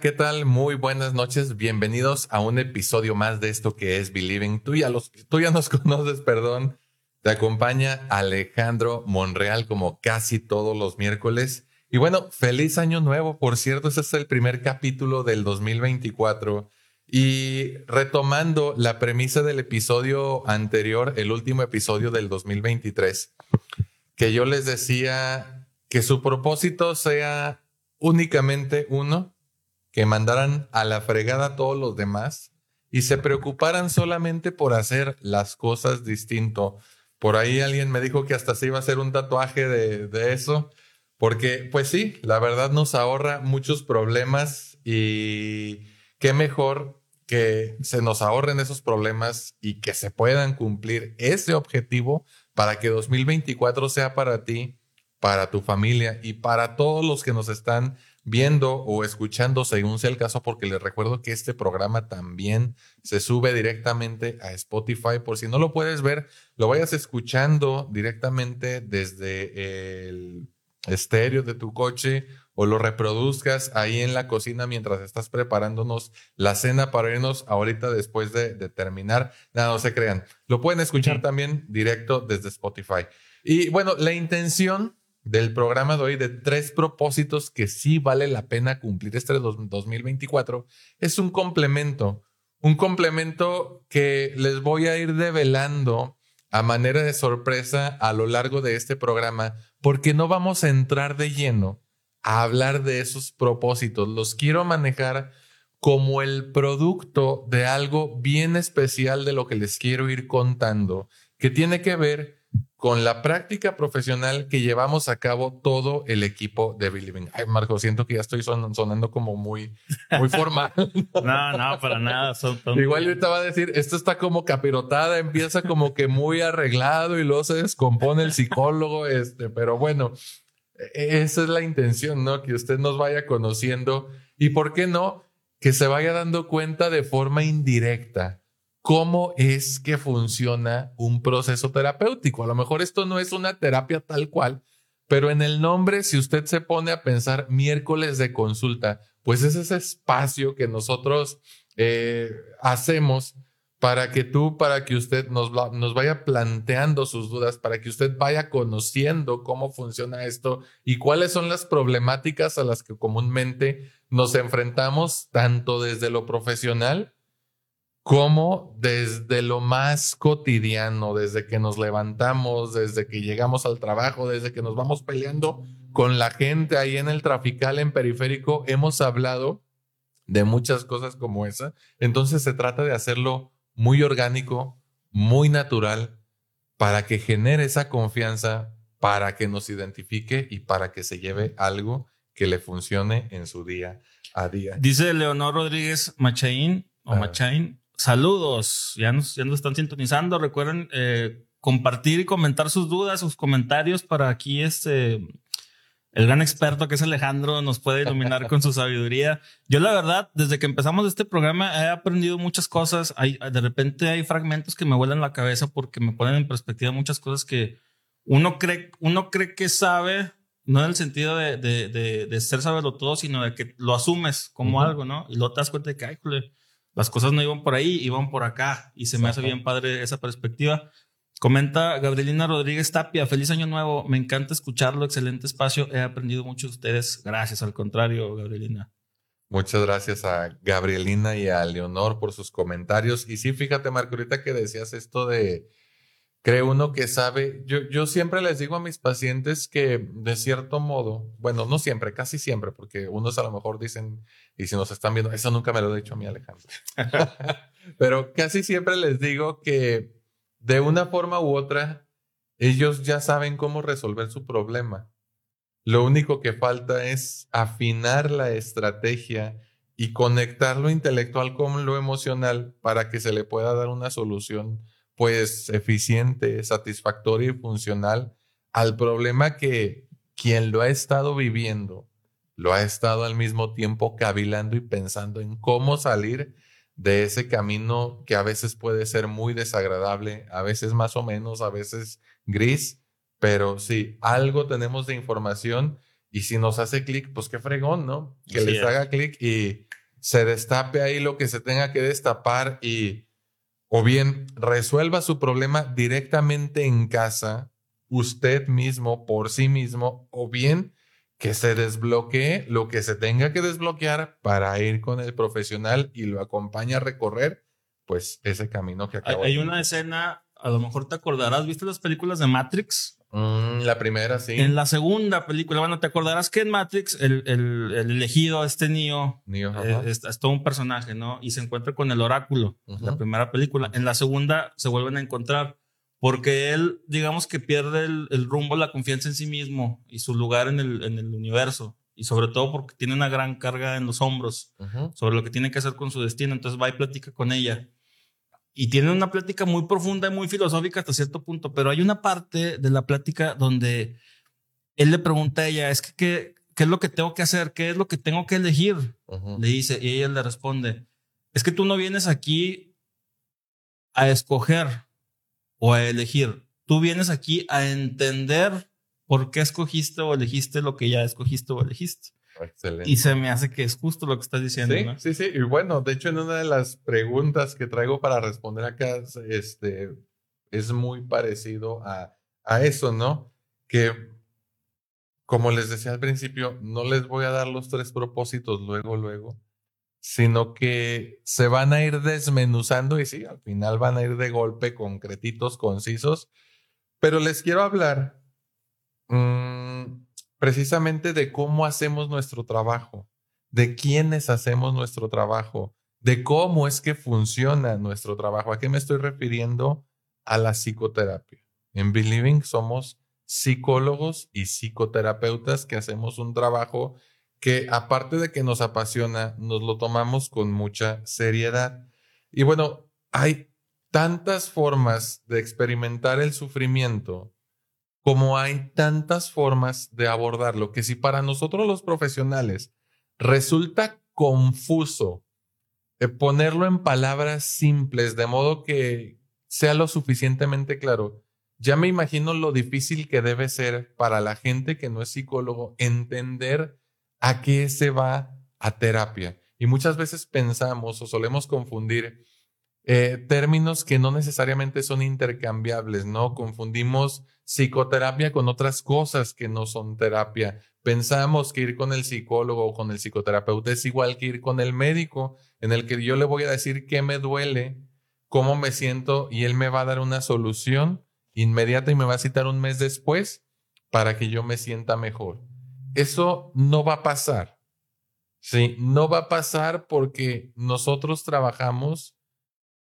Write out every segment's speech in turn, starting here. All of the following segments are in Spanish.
¿qué tal? Muy buenas noches. Bienvenidos a un episodio más de esto que es Believing. Tú ya, los, tú ya nos conoces, perdón. Te acompaña Alejandro Monreal como casi todos los miércoles. Y bueno, feliz año nuevo. Por cierto, este es el primer capítulo del 2024. Y retomando la premisa del episodio anterior, el último episodio del 2023, que yo les decía que su propósito sea únicamente uno, que mandaran a la fregada a todos los demás y se preocuparan solamente por hacer las cosas distinto. Por ahí alguien me dijo que hasta se iba a hacer un tatuaje de, de eso, porque pues sí, la verdad nos ahorra muchos problemas y qué mejor que se nos ahorren esos problemas y que se puedan cumplir ese objetivo para que 2024 sea para ti para tu familia y para todos los que nos están viendo o escuchando según sea el caso, porque les recuerdo que este programa también se sube directamente a Spotify. Por si no lo puedes ver, lo vayas escuchando directamente desde el estéreo de tu coche o lo reproduzcas ahí en la cocina mientras estás preparándonos la cena para irnos ahorita después de, terminar. Nada, no se crean. Lo pueden escuchar también directo desde Spotify. Y bueno, la intención del programa de hoy de tres propósitos que sí vale la pena cumplir este 2024 es un complemento, un complemento que les voy a ir develando a manera de sorpresa a lo largo de este programa porque no vamos a entrar de lleno a hablar de esos propósitos. Los quiero manejar como el producto de algo bien especial de lo que les quiero ir contando, que tiene que ver con la práctica profesional que llevamos a cabo todo el equipo de Believing. Ay, Marco, siento que ya estoy sonando como muy, muy formal. no, no, para nada. Igual yo te va a decir, esto está como capirotada, empieza como que muy arreglado y luego se descompone el psicólogo, este, pero bueno, e-, esa es la intención, ¿no? Que usted nos vaya conociendo y, ¿por qué no? Que se vaya dando cuenta de forma indirecta cómo es que funciona un proceso terapéutico. A lo mejor esto no es una terapia tal cual, pero en el nombre, si usted se pone a pensar miércoles de consulta, pues es ese espacio que nosotros eh, hacemos para que tú, para que usted nos, nos vaya planteando sus dudas, para que usted vaya conociendo cómo funciona esto y cuáles son las problemáticas a las que comúnmente nos enfrentamos, tanto desde lo profesional como desde lo más cotidiano, desde que nos levantamos, desde que llegamos al trabajo, desde que nos vamos peleando con la gente ahí en el trafical, en periférico, hemos hablado de muchas cosas como esa. Entonces se trata de hacerlo muy orgánico, muy natural, para que genere esa confianza, para que nos identifique y para que se lleve algo que le funcione en su día a día. Dice Leonor Rodríguez Machain o Machain, saludos, ya nos, ya nos están sintonizando. Recuerden eh, compartir y comentar sus dudas, sus comentarios para aquí este el gran experto que es Alejandro nos puede iluminar con su sabiduría. Yo la verdad, desde que empezamos este programa he aprendido muchas cosas. Hay, de repente hay fragmentos que me vuelan la cabeza porque me ponen en perspectiva muchas cosas que uno cree, uno cree que sabe, no en el sentido de, de, de, de ser saberlo todo, sino de que lo asumes como algo, ¿no? Y luego te das cuenta de que, ay, las cosas no iban por ahí, iban por acá. Y se me hace bien padre esa perspectiva. Comenta Gabrielina Rodríguez Tapia, feliz año nuevo, me encanta escucharlo, excelente espacio, he aprendido mucho de ustedes, gracias, al contrario, Gabrielina. Muchas gracias a Gabrielina y a Leonor por sus comentarios. Y sí, fíjate, Marco, ahorita que decías esto de, cree uno que sabe, yo, yo siempre les digo a mis pacientes que de cierto modo, bueno, no siempre, casi siempre, porque unos a lo mejor dicen, y si nos están viendo, eso nunca me lo he dicho a mí, Alejandro, pero casi siempre les digo que de una forma u otra, ellos ya saben cómo resolver su problema. Lo único que falta es afinar la estrategia y conectar lo intelectual con lo emocional para que se le pueda dar una solución pues eficiente, satisfactoria y funcional al problema que quien lo ha estado viviendo lo ha estado al mismo tiempo cavilando y pensando en cómo salir de ese camino que a veces puede ser muy desagradable, a veces más o menos, a veces gris, pero sí, algo tenemos de información Y si nos hace clic, pues qué fregón, ¿no? Que les haga clic y se destape ahí lo que se tenga que destapar y o bien resuelva su problema directamente en casa, usted mismo, por sí mismo, o bien que se desbloquee lo que se tenga que desbloquear para ir con el profesional y lo acompaña a recorrer, pues ese camino que acaba. Hay, hay una escena, a lo mejor te acordarás, ¿viste las películas de Matrix? Mm, la primera, sí. En la segunda película, bueno, te acordarás que en Matrix el, el, el elegido, este Neo, eh, es, todo un personaje, ¿no? Y se encuentra con el oráculo, la primera película. En la segunda se vuelven a encontrar porque él, digamos que pierde el, el, rumbo, la confianza en sí mismo y su lugar en el, en el universo. Y sobre todo porque tiene una gran carga en los hombros sobre lo que tiene que hacer con su destino. Entonces va y platica con ella y tienen una plática muy profunda y muy filosófica hasta cierto punto, pero hay una parte de la plática donde él le pregunta a ella, es que, ¿qué, qué es lo que tengo que hacer? ¿Qué es lo que tengo que elegir? Le dice, y ella le responde, es que tú no vienes aquí a escoger o a elegir, tú vienes aquí a entender por qué escogiste o elegiste lo que ya escogiste o elegiste. Excelente. Y se me hace que es justo lo que estás diciendo. Sí, sí, sí. Y bueno, de hecho, en una de las preguntas que traigo para responder acá, este, es muy parecido a, a eso, ¿no? Que, como les decía al principio, no les voy a dar los tres propósitos luego, luego, sino que se van a ir desmenuzando y sí, al final van a ir de golpe, concretitos, concisos, pero les quiero hablar. Mmm, precisamente de cómo hacemos nuestro trabajo, de quiénes hacemos nuestro trabajo, de cómo es que funciona nuestro trabajo. ¿A qué me estoy refiriendo? A la psicoterapia. En Believing somos psicólogos y psicoterapeutas que hacemos un trabajo que aparte de que nos apasiona, nos lo tomamos con mucha seriedad. Y bueno, hay tantas formas de experimentar el sufrimiento como hay tantas formas de abordarlo, que si para nosotros los profesionales resulta confuso eh, ponerlo en palabras simples, de modo que sea lo suficientemente claro, ya me imagino lo difícil que debe ser para la gente que no es psicólogo entender a qué se va a terapia. Y muchas veces pensamos o solemos confundir eh, términos que no necesariamente son intercambiables, ¿no? Confundimos psicoterapia con otras cosas que no son terapia. Pensamos que ir con el psicólogo o con el psicoterapeuta es igual que ir con el médico, en el que yo le voy a decir qué me duele, cómo me siento y él me va a dar una solución inmediata y me va a citar un mes después para que yo me sienta mejor. Eso no va a pasar. Sí, no va a pasar porque nosotros trabajamos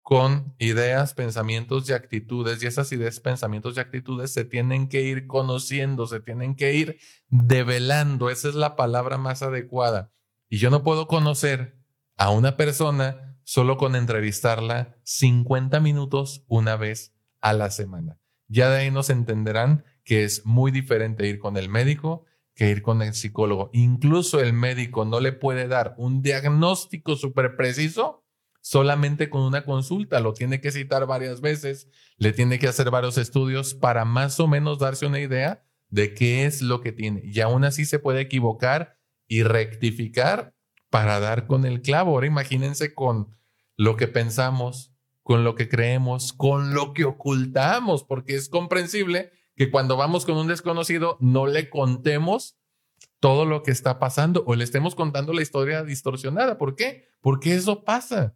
con ideas, pensamientos y actitudes. Y esas ideas, pensamientos y actitudes se tienen que ir conociendo, se tienen que ir develando. Esa es la palabra más adecuada. Y yo no puedo conocer a una persona solo con entrevistarla 50 minutos una vez a la semana. Ya de ahí nos entenderán que es muy diferente ir con el médico que ir con el psicólogo. Incluso el médico no le puede dar un diagnóstico súper preciso solamente con una consulta, lo tiene que citar varias veces, le tiene que hacer varios estudios para más o menos darse una idea de qué es lo que tiene. Y aún así se puede equivocar y rectificar para dar con el clavo. Ahora imagínense con lo que pensamos, con lo que creemos, con lo que ocultamos, porque es comprensible que cuando vamos con un desconocido no le contemos todo lo que está pasando o le estemos contando la historia distorsionada. ¿Por qué? Porque eso pasa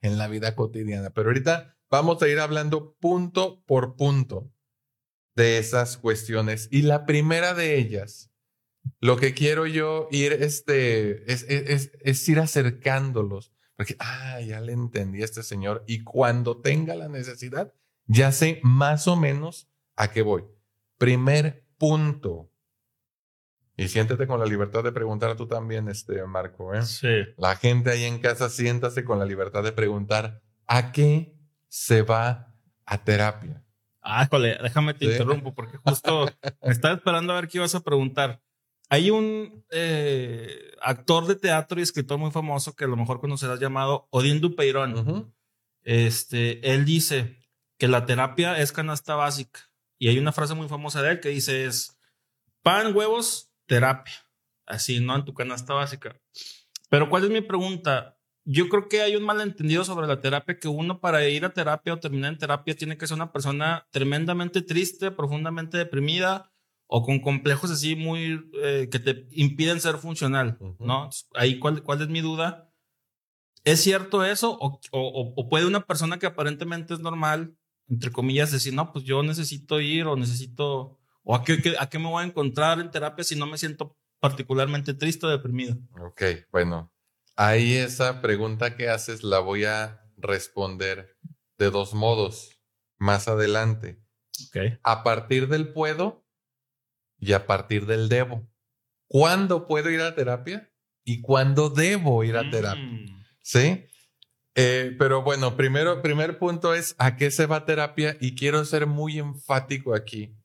en la vida cotidiana. Pero ahorita vamos a ir hablando punto por punto de esas cuestiones. Y la primera de ellas, lo que quiero yo ir, este, es, es, es ir acercándolos. Porque, ah, ya le entendí a este señor. Y cuando tenga la necesidad, ya sé más o menos a qué voy. Primer punto, y siéntete con la libertad de preguntar tú también, este Marco. ¿eh? Sí. La gente ahí en casa, siéntase con la libertad de preguntar a qué se va a terapia. Ah, déjame te interrumpo porque justo me estaba esperando a ver qué ibas a preguntar. Hay un eh, actor de teatro y escritor muy famoso que a lo mejor conocerás llamado Odín Dupeirón. Este, él dice que la terapia es canasta básica y hay una frase muy famosa de él que dice es pan, huevos terapia, así, ¿no? En tu canasta básica. Pero ¿cuál es mi pregunta? Yo creo que hay un malentendido sobre la terapia, que uno para ir a terapia o terminar en terapia tiene que ser una persona tremendamente triste, profundamente deprimida o con complejos así muy eh, que te impiden ser funcional, ¿no? Ahí, ¿cuál, ¿cuál es mi duda? ¿Es cierto eso? O, o, puede una persona que aparentemente es normal, entre comillas, decir, no, pues yo necesito ir o necesito, o a qué, a qué me voy a encontrar en terapia si no me siento particularmente triste o deprimido? Ok, bueno, ahí esa pregunta que haces la voy a responder de dos modos más adelante. Okay. A partir del puedo y a partir del debo. ¿Cuándo puedo ir a terapia? ¿Y cuándo debo ir a terapia? Mm. ¿Sí? Eh, pero bueno, primero, primer punto es a qué se va terapia y quiero ser muy enfático aquí,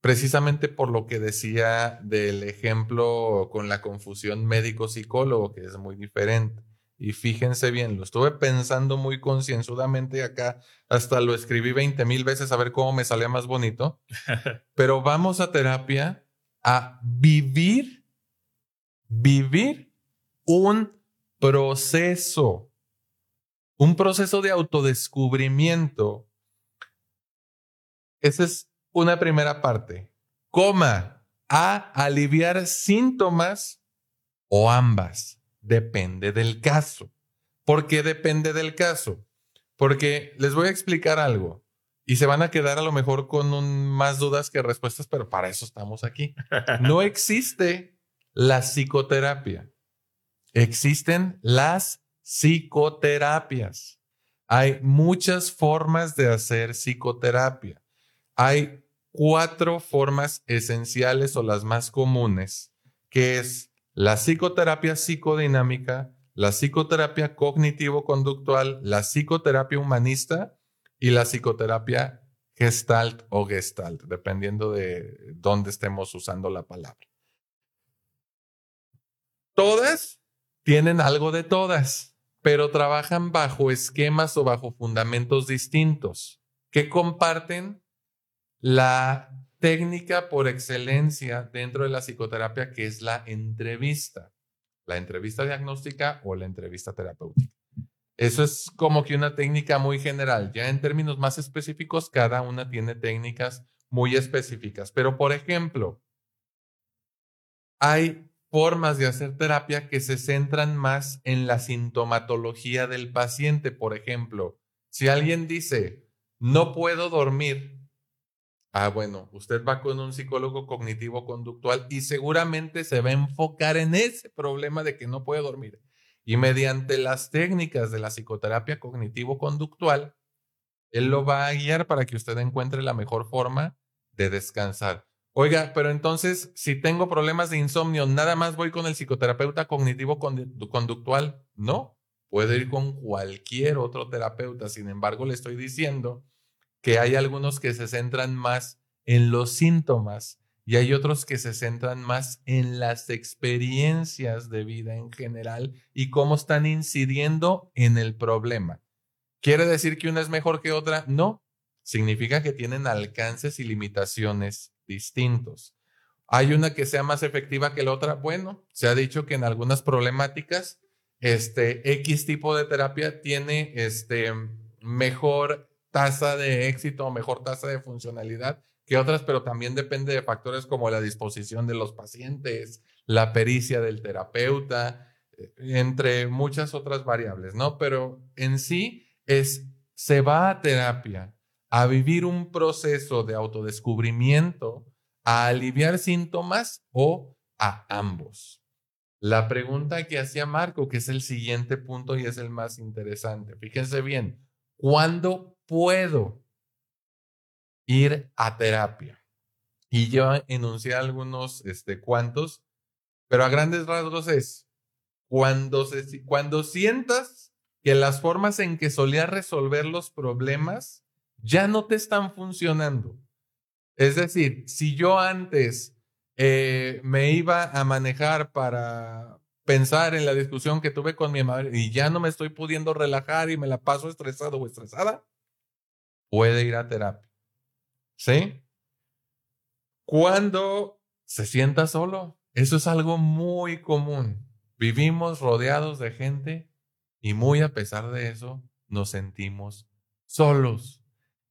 precisamente por lo que decía del ejemplo con la confusión médico-psicólogo, que es muy diferente. Y fíjense bien, lo estuve pensando muy concienzudamente acá, hasta lo escribí 20 mil veces a ver cómo me salía más bonito, pero vamos a terapia a vivir, vivir un proceso, un proceso de autodescubrimiento. Esa es una primera parte. Coma, a aliviar síntomas o ambas. Depende del caso. ¿Por qué depende del caso? Porque les voy a explicar algo y se van a quedar a lo mejor con más dudas que respuestas, pero para eso estamos aquí. No existe la psicoterapia. Existen las psicoterapias. Hay muchas formas de hacer psicoterapia. Hay cuatro formas esenciales o las más comunes, que es la psicoterapia psicodinámica, la psicoterapia cognitivo-conductual, la psicoterapia humanista y la psicoterapia gestalt o gestalt, dependiendo de dónde estemos usando la palabra. Todas tienen algo de todas, pero trabajan bajo esquemas o bajo fundamentos distintos que comparten la técnica por excelencia dentro de la psicoterapia, que es la entrevista, la entrevista diagnóstica o la entrevista terapéutica. Eso es como que una técnica muy general. Ya en términos más específicos, cada una tiene técnicas muy específicas. Pero, por ejemplo, hay formas de hacer terapia que se centran más en la sintomatología del paciente. Por ejemplo, si alguien dice, no puedo dormir, ah, bueno, usted va con un psicólogo cognitivo conductual y seguramente se va a enfocar en ese problema de que no puede dormir. Y mediante las técnicas de la psicoterapia cognitivo conductual, él lo va a guiar para que usted encuentre la mejor forma de descansar. Oiga, pero entonces, si tengo problemas de insomnio, nada más voy con el psicoterapeuta cognitivo conductual. No, puede ir con cualquier otro terapeuta. Sin embargo, le estoy diciendo que hay algunos que se centran más en los síntomas y hay otros que se centran más en las experiencias de vida en general y cómo están incidiendo en el problema. ¿Quiere decir que una es mejor que otra? No. Significa que tienen alcances y limitaciones distintos. Hay una que sea más efectiva que la otra. Bueno, se ha dicho que en algunas problemáticas, este X tipo de terapia tiene este mejor tasa de éxito o mejor tasa de funcionalidad que otras, pero también depende de factores como la disposición de los pacientes, la pericia del terapeuta, eh, entre muchas otras variables, ¿no? Pero en sí es, se va a terapia a vivir un proceso de autodescubrimiento, a aliviar síntomas o a ambos. La pregunta que hacía Marco, que es el siguiente punto y es el más interesante. Fíjense bien, ¿cuándo puedo ir a terapia? Y yo enuncié algunos este, cuantos, pero a grandes rasgos es cuando, se, cuando sientas que las formas en que solías resolver los problemas ya no te están funcionando. Es decir, si yo antes eh, me iba a manejar para pensar en la discusión que tuve con mi madre y ya no me estoy pudiendo relajar y me la paso estresado o estresada, puede ir a terapia. ¿Sí? Cuando se sienta solo. Eso es algo muy común. Vivimos rodeados de gente y muy a pesar de eso nos sentimos solos.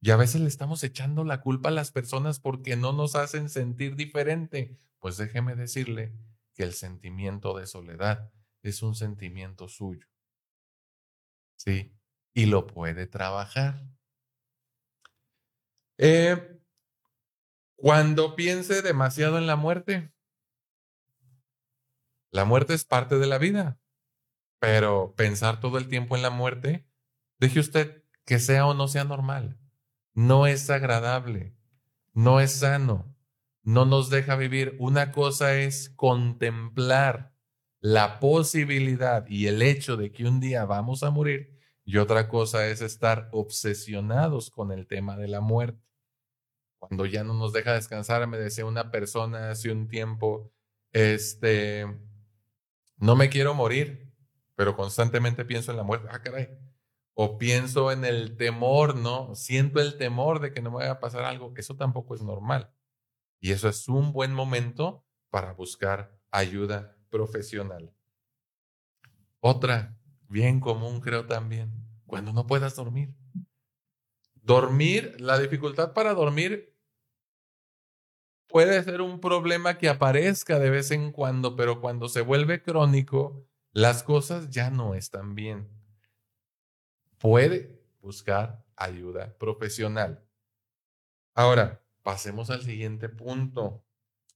Y a veces le estamos echando la culpa a las personas porque no nos hacen sentir diferente. Pues déjeme decirle que el sentimiento de soledad es un sentimiento suyo. Sí, y lo puede trabajar. Eh, cuando piense demasiado en la muerte, la muerte es parte de la vida, pero pensar todo el tiempo en la muerte, deje usted que sea o no sea normal. No es agradable, no es sano, no nos deja vivir. Una cosa es contemplar la posibilidad y el hecho de que un día vamos a morir y otra cosa es estar obsesionados con el tema de la muerte. Cuando ya no nos deja descansar, me decía una persona hace un tiempo, este, no me quiero morir, pero constantemente pienso en la muerte. Ah, caray. O pienso en el temor, ¿no? Siento el temor de que no me vaya a pasar algo. Eso tampoco es normal. Y eso es un buen momento para buscar ayuda profesional. Otra, bien común creo también, cuando no puedas dormir. Dormir, la dificultad para dormir puede ser un problema que aparezca de vez en cuando, pero cuando se vuelve crónico, las cosas ya no están bien. Puede buscar ayuda profesional. Ahora, pasemos al siguiente punto.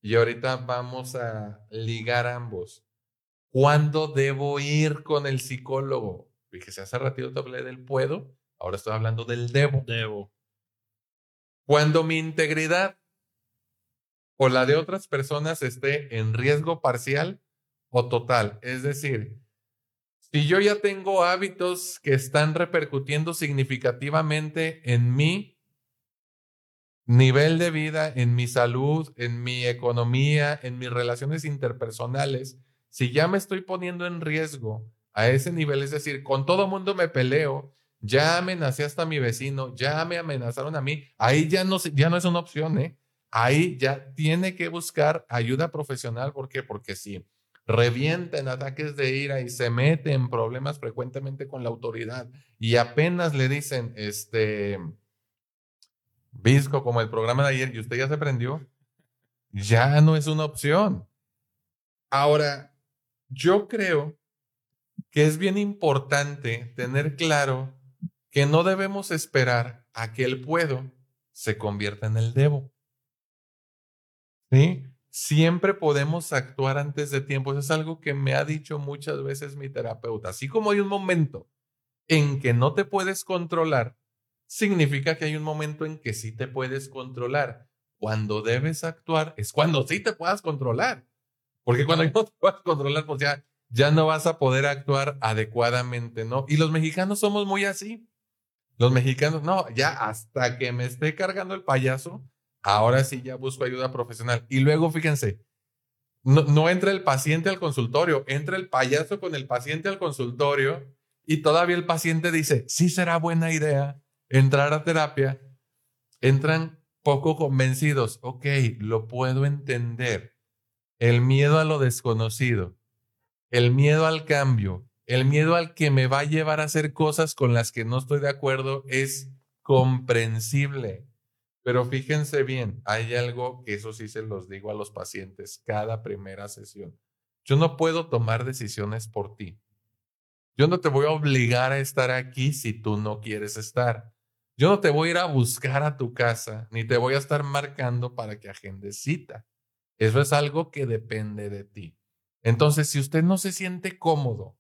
Y ahorita vamos a ligar ambos. ¿Cuándo debo ir con el psicólogo? Fíjese, hace ratito te hablé del puedo, ahora estoy hablando del debo. Debo. Cuando mi integridad o la de otras personas esté en riesgo parcial o total. Es decir, si yo ya tengo hábitos que están repercutiendo significativamente en mí, nivel de vida, en mi salud, en mi economía, en mis relaciones interpersonales, si ya me estoy poniendo en riesgo a ese nivel, es decir, con todo mundo me peleo, ya amenacé hasta a mi vecino, ya me amenazaron a mí, ahí ya no, ya no es una opción, ¿eh? Ahí ya tiene que buscar ayuda profesional, ¿por qué? Porque si revienta en ataques de ira y se mete en problemas frecuentemente con la autoridad y apenas le dicen, este, Visco, como el programa de ayer, y usted ya se prendió, ya no es una opción. Ahora, yo creo que es bien importante tener claro que no debemos esperar a que el puedo se convierta en el debo. ¿Sí? Siempre podemos actuar antes de tiempo. Eso es algo que me ha dicho muchas veces mi terapeuta. Así como hay un momento en que no te puedes controlar, significa que hay un momento en que sí te puedes controlar. Cuando debes actuar es cuando sí te puedas controlar. Porque cuando no te puedas controlar, pues ya, ya no vas a poder actuar adecuadamente, ¿no? Y los mexicanos somos muy así. Los mexicanos, no, ya hasta que me esté cargando el payaso, ahora sí ya busco ayuda profesional. Y luego, fíjense, no, no entra el paciente al consultorio, entra el payaso con el paciente al consultorio y todavía el paciente dice, sí será buena idea entrar a terapia, entran poco convencidos. Ok, lo puedo entender. El miedo a lo desconocido, el miedo al cambio, el miedo al que me va a llevar a hacer cosas con las que no estoy de acuerdo es comprensible. Pero fíjense bien, hay algo que eso sí se los digo a los pacientes cada primera sesión. Yo no puedo tomar decisiones por ti. Yo no te voy a obligar a estar aquí si tú no quieres estar. Yo no te voy a ir a buscar a tu casa, ni te voy a estar marcando para que agendes cita. Eso es algo que depende de ti. Entonces, si usted no se siente cómodo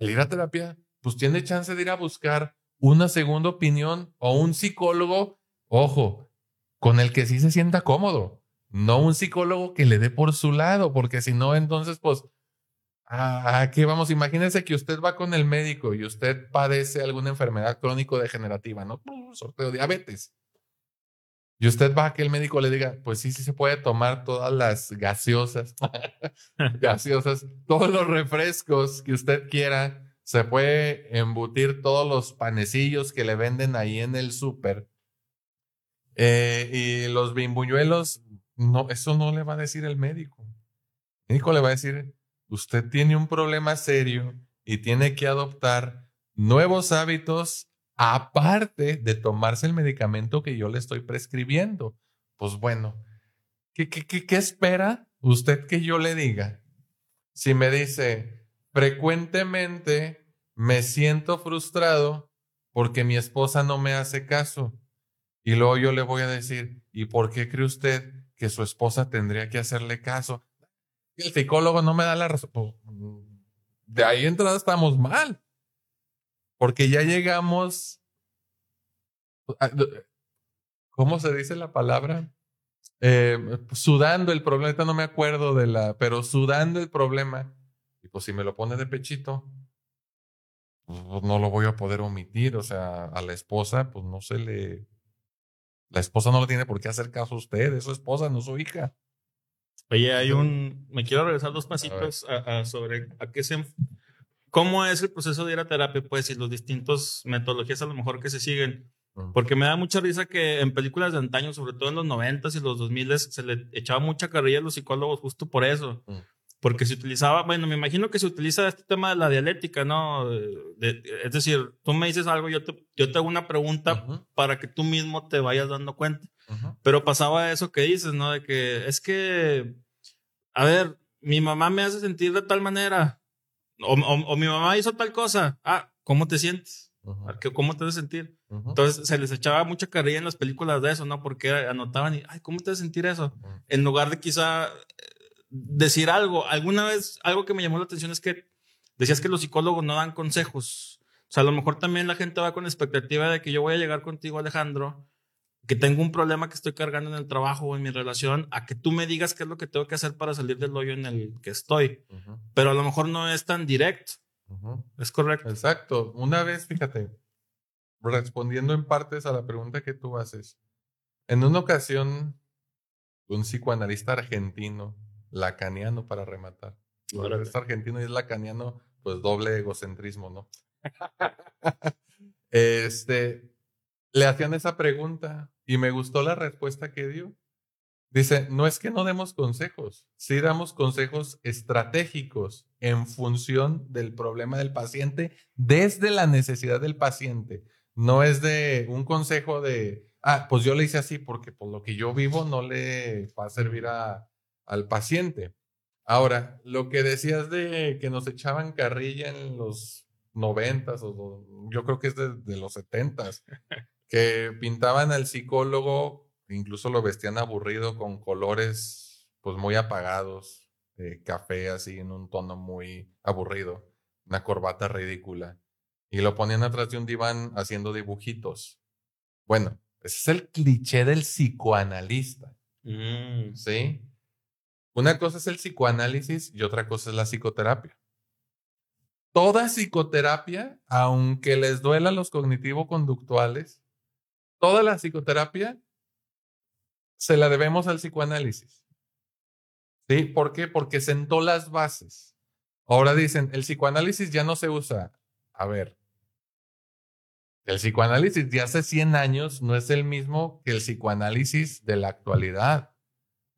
al ir a terapia, pues tiene chance de ir a buscar una segunda opinión o un psicólogo, ojo, con el que sí se sienta cómodo, no un psicólogo que le dé por su lado, porque si no, entonces, pues Ah, qué vamos, imagínense que usted va con el médico y usted padece alguna enfermedad crónico-degenerativa, ¿no? Sorteo diabetes. Y usted va a que el médico le diga, pues sí, sí se puede tomar todas las gaseosas, gaseosas, todos los refrescos que usted quiera, se puede embutir todos los panecillos que le venden ahí en el súper. Eh, y los bimbuñuelos, no, eso no le va a decir el médico. El médico le va a decir, usted tiene un problema serio y tiene que adoptar nuevos hábitos aparte de tomarse el medicamento que yo le estoy prescribiendo. Pues bueno, ¿qué, qué, qué, qué espera usted que yo le diga? Si me dice, frecuentemente me siento frustrado porque mi esposa no me hace caso. Y luego yo le voy a decir, ¿y por qué cree usted que su esposa tendría que hacerle caso? el psicólogo no me da la razón. Pues, de ahí entrada estamos mal. Porque ya llegamos. Ah, ¿Cómo se dice la palabra? Eh, sudando el problema. no me acuerdo de la. Pero sudando el problema. Y pues si me lo pone de pechito, pues no lo voy a poder omitir. O sea, a la esposa, pues no se le. La esposa no le tiene por qué hacer caso a usted. Es su esposa, no su hija. Oye, hay un. Me quiero regresar dos pasitos a, sobre a qué se. ¿Cómo es el proceso de ir a terapia? Pues, y los distintos metodologías a lo mejor que se siguen. Porque me da mucha risa que en películas de antaño, sobre todo en los 90 y los 2000 se le echaba mucha carrilla a los psicólogos justo por eso. Porque se utilizaba, bueno, me imagino que se utiliza este tema de la dialéctica, ¿no? es decir, tú me dices algo, yo te, yo te hago una pregunta para que tú mismo te vayas dando cuenta. Pero pasaba eso que dices, ¿no? De que es que, a ver, mi mamá me hace sentir de tal manera, o, o, mi mamá hizo tal cosa. Ah, ¿cómo te sientes? ¿Cómo te hace sentir? Entonces se les echaba mucha carrilla en las películas de eso, ¿no? Porque anotaban y, ay, ¿cómo te hace sentir eso? En lugar de quizá decir algo. Alguna vez, algo que me llamó la atención es que decías que los psicólogos no dan consejos. O sea, a lo mejor también la gente va con la expectativa de que yo voy a llegar contigo, Alejandro, que tengo un problema que estoy cargando en el trabajo o en mi relación, a que tú me digas qué es lo que tengo que hacer para salir del hoyo en el que estoy. Pero a lo mejor no es tan directo. Es correcto. Exacto. Una vez, fíjate, respondiendo en partes a la pregunta que tú haces, en una ocasión, un psicoanalista argentino, lacaniano para rematar, es argentino y es lacaniano, pues doble egocentrismo, ¿no? este, le hacían esa pregunta y me gustó la respuesta que dio. Dice, no es que no demos consejos, sí damos consejos estratégicos en función del problema del paciente, desde la necesidad del paciente. No es de un consejo de, ah, pues yo le hice así porque por lo que yo vivo no le va a servir a, al paciente. Ahora, lo que decías de que nos echaban carrilla en los noventas, o yo creo que es de, los setentas, que pintaban al psicólogo, incluso lo vestían aburrido con colores pues muy apagados, café así en un tono muy aburrido, una corbata ridícula, y lo ponían atrás de un diván haciendo dibujitos. Bueno, ese es el cliché del psicoanalista. Mm. ¿Sí? Una cosa es el psicoanálisis y otra cosa es la psicoterapia. Toda psicoterapia, aunque les duela los cognitivo-conductuales, toda la psicoterapia se la debemos al psicoanálisis. ¿Sí? ¿Por qué? Porque sentó las bases. Ahora dicen, el psicoanálisis ya no se usa. A ver, el psicoanálisis de hace 100 años no es el mismo que el psicoanálisis de la actualidad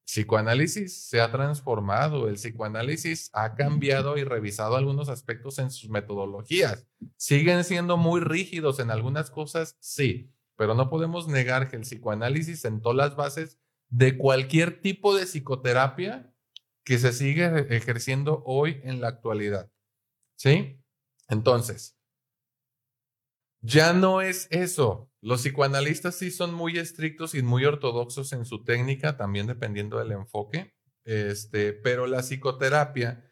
psicoanálisis se ha transformado, el psicoanálisis ha cambiado y revisado algunos aspectos en sus metodologías. Siguen siendo muy rígidos en algunas cosas, sí, pero no podemos negar que el psicoanálisis sentó las bases de cualquier tipo de psicoterapia que se sigue ejerciendo hoy en la actualidad. ¿Sí? Entonces, ya no es eso. Los psicoanalistas sí son muy estrictos y muy ortodoxos en su técnica, también dependiendo del enfoque, este, pero la psicoterapia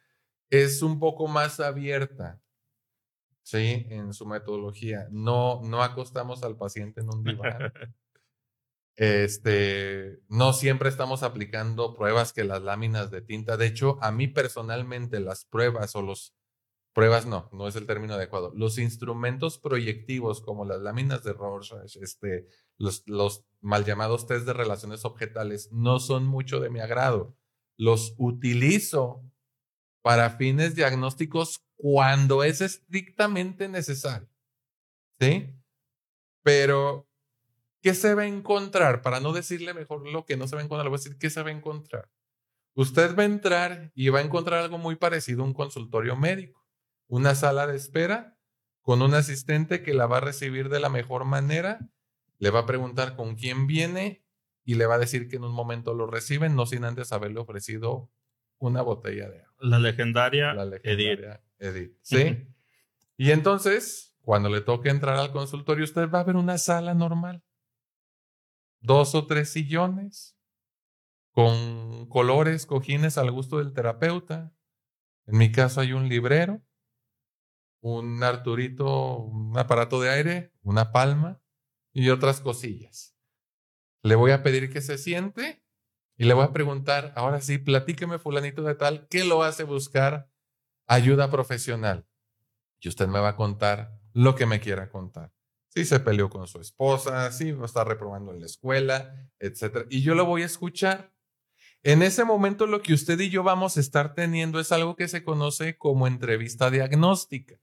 es un poco más abierta, ¿sí? En su metodología. No, no acostamos al paciente en un diván. Este, no siempre estamos aplicando pruebas que las láminas de tinta. De hecho, a mí personalmente las pruebas o los pruebas no, no es el término adecuado. Los instrumentos proyectivos como las láminas de Rorschach, este, los, los mal llamados test de relaciones objetales, no son mucho de mi agrado. Los utilizo para fines diagnósticos cuando es estrictamente necesario. ¿Sí? Pero ¿qué se va a encontrar? Para no decirle mejor lo que no se va a encontrar, le voy a decir qué se va a encontrar. Usted va a entrar y va a encontrar algo muy parecido a un consultorio médico, una sala de espera con un asistente que la va a recibir de la mejor manera, le va a preguntar con quién viene y le va a decir que en un momento lo reciben, no sin antes haberle ofrecido una botella de agua. La legendaria, La legendaria Edith. ¿Sí? y entonces, cuando le toque entrar al consultorio, usted va a ver una sala normal. Dos o tres sillones con colores, cojines al gusto del terapeuta. En mi caso hay un librero, un Arturito, un aparato de aire, una palma y otras cosillas. Le voy a pedir que se siente y le voy a preguntar, ahora sí, platíqueme fulanito de tal, ¿qué lo hace buscar ayuda profesional? Y usted me va a contar lo que me quiera contar. Si se peleó con su esposa, si estar reprobando en la escuela, etc. Y yo lo voy a escuchar. En ese momento lo que usted y yo vamos a estar teniendo es algo que se conoce como entrevista diagnóstica,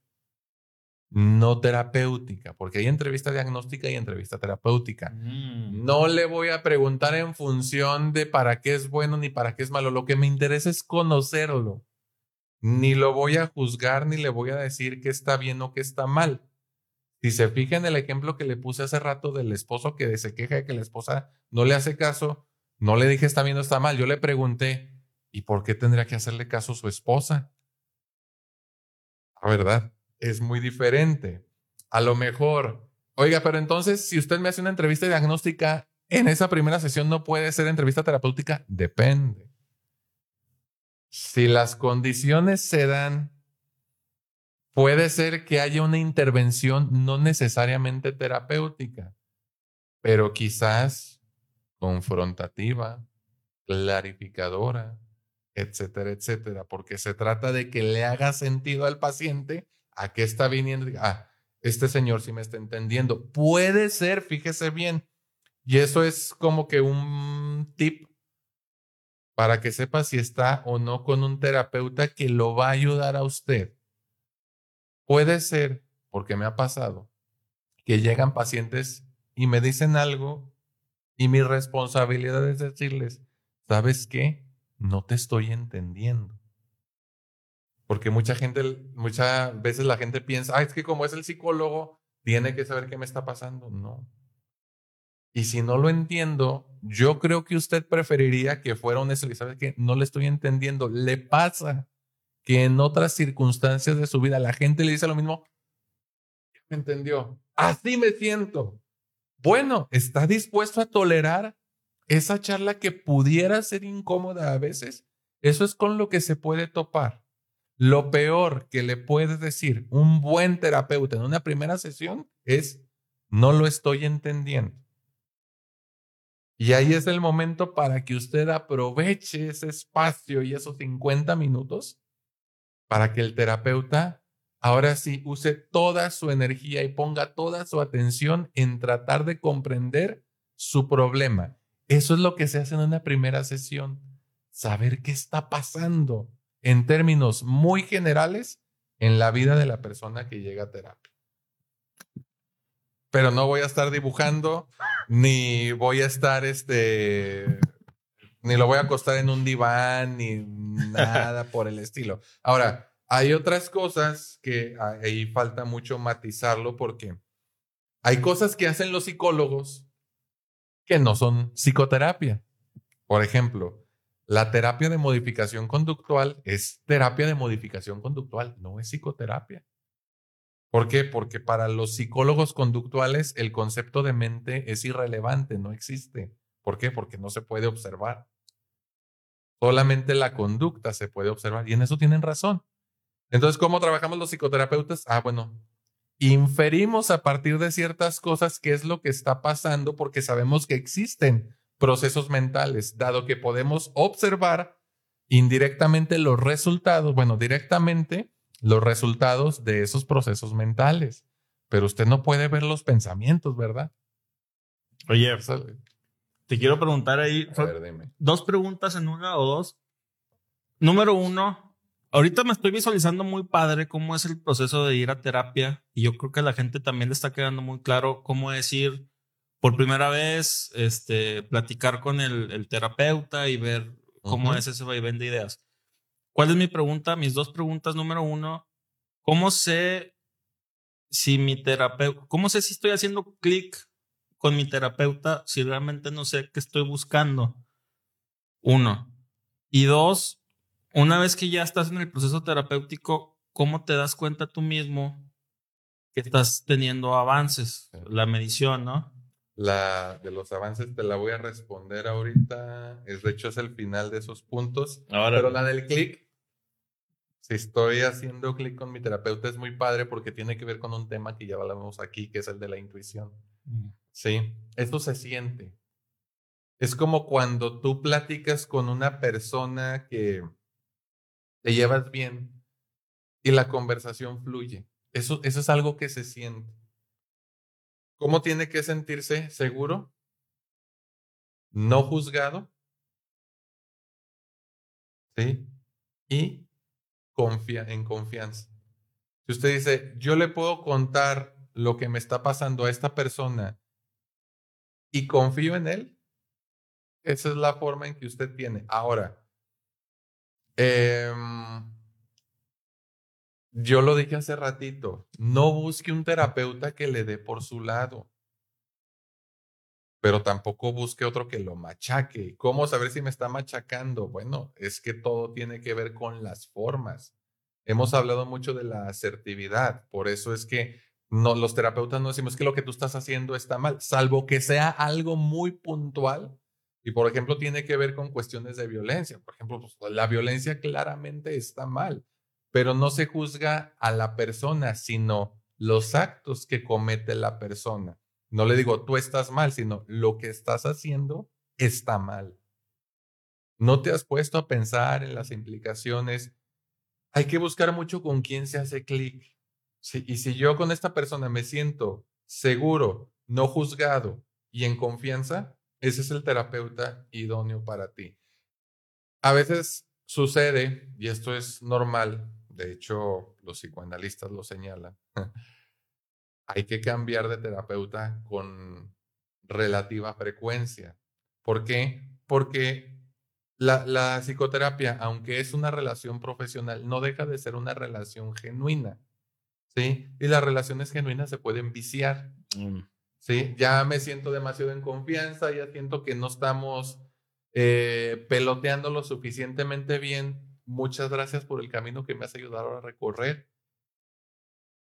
no terapéutica, porque hay entrevista diagnóstica y entrevista terapéutica. Mm. No le voy a preguntar en función de para qué es bueno ni para qué es malo. Lo que me interesa es conocerlo. Ni lo voy a juzgar ni le voy a decir que está bien o que está mal. Si se fija en el ejemplo que le puse hace rato del esposo que se queja de que la esposa no le hace caso, no le dije está bien o está mal. Yo le pregunté, ¿y por qué tendría que hacerle caso su esposa? La verdad, es muy diferente. A lo mejor, oiga, pero entonces si usted me hace una entrevista diagnóstica, en esa primera sesión no puede ser entrevista terapéutica. Depende. Si las condiciones se dan, puede ser que haya una intervención no necesariamente terapéutica, pero quizás confrontativa, clarificadora, etcétera, etcétera, porque se trata de que le haga sentido al paciente a qué está viniendo. Ah, este señor sí me está entendiendo. Puede ser, fíjese bien. Y eso es como que un tip para que sepa si está o no con un terapeuta que lo va a ayudar a usted. Puede ser, porque me ha pasado, que llegan pacientes y me dicen algo y mi responsabilidad es decirles, ¿sabes qué? No te estoy entendiendo. Porque mucha gente, muchas veces la gente piensa, ah, es que como es el psicólogo, tiene que saber qué me está pasando. No. Y si no lo entiendo, yo creo que usted preferiría que fuera un ¿Sabe que No le estoy entendiendo. Le pasa que en otras circunstancias de su vida la gente le dice lo mismo. ¿Me entendió? Así me siento. Bueno, ¿está dispuesto a tolerar esa charla que pudiera ser incómoda a veces? Eso es con lo que se puede topar. Lo peor que le puede decir un buen terapeuta en una primera sesión es, no lo estoy entendiendo. Y ahí es el momento para que usted aproveche ese espacio y esos 50 minutos para que el terapeuta ahora sí use toda su energía y ponga toda su atención en tratar de comprender su problema. Eso es lo que se hace en una primera sesión, saber qué está pasando en términos muy generales en la vida de la persona que llega a terapia. Pero no voy a estar dibujando, ni voy a estar, este, ni lo voy a acostar en un diván, ni nada por el estilo. Ahora, hay otras cosas que ahí falta mucho matizarlo porque hay cosas que hacen los psicólogos que no son psicoterapia. Por ejemplo, la terapia de modificación conductual es terapia de modificación conductual, no es psicoterapia. ¿Por qué? Porque para los psicólogos conductuales el concepto de mente es irrelevante, no existe. ¿Por qué? Porque no se puede observar. Solamente la conducta se puede observar y en eso tienen razón. Entonces, ¿cómo trabajamos los psicoterapeutas? Ah, bueno, inferimos a partir de ciertas cosas qué es lo que está pasando porque sabemos que existen procesos mentales, dado que podemos observar indirectamente los resultados, bueno, directamente los resultados de esos procesos mentales, pero usted no puede ver los pensamientos, ¿verdad? Oye, te quiero preguntar ahí dos preguntas en una o dos. Número uno, ahorita me estoy visualizando muy padre cómo es el proceso de ir a terapia y yo creo que a la gente también le está quedando muy claro cómo es ir por primera vez, este, platicar con el, terapeuta y ver cómo es ese vaivén de ideas. ¿Cuál es mi pregunta? Mis dos preguntas. Número uno, ¿cómo sé si mi terapeuta, cómo sé si estoy haciendo clic con mi terapeuta si realmente no sé qué estoy buscando? Uno. Y dos, una vez que ya estás en el proceso terapéutico, ¿cómo te das cuenta tú mismo que estás teniendo avances? La medición, ¿no? La de los avances te la voy a responder ahorita. Es, de hecho, es el final de esos puntos. Pero la del clic, si estoy haciendo clic con mi terapeuta, es muy padre porque tiene que ver con un tema que ya hablamos aquí, que es el de la intuición. Mm. Sí, eso se siente. Es como cuando tú platicas con una persona que te llevas bien y la conversación fluye. Eso, eso es algo que se siente. ¿Cómo tiene que sentirse seguro? No juzgado. ¿Sí? Y confía, en confianza. Si usted dice, yo le puedo contar lo que me está pasando a esta persona y confío en él, esa es la forma en que usted tiene. Ahora, em, yo lo dije hace ratito, no busque un terapeuta que le dé por su lado, pero tampoco busque otro que lo machaque. ¿Cómo saber si me está machacando? Bueno, es que todo tiene que ver con las formas. Hemos hablado mucho de la asertividad, por eso es que no, los terapeutas no decimos que lo que tú estás haciendo está mal, salvo que sea algo muy puntual y, por ejemplo, tiene que ver con cuestiones de violencia. Por ejemplo, pues, la violencia claramente está mal, pero no se juzga a la persona, sino los actos que comete la persona. No le digo, tú estás mal, sino lo que estás haciendo está mal. No te has puesto a pensar en las implicaciones. Hay que buscar mucho con quién se hace clic. y si yo con esta persona me siento seguro, no juzgado y en confianza, ese es el terapeuta idóneo para ti. A veces sucede, y esto es normal, de hecho los psicoanalistas lo señalan, hay que cambiar de terapeuta con relativa frecuencia. ¿Por qué? Porque la, la, psicoterapia, aunque es una relación profesional, no deja de ser una relación genuina. ¿Sí? Y las relaciones genuinas se pueden viciar. Mm. ¿sí? Ya me siento demasiado en confianza, ya siento que no estamos eh, peloteando lo suficientemente bien. Muchas gracias por el camino que me has ayudado a recorrer.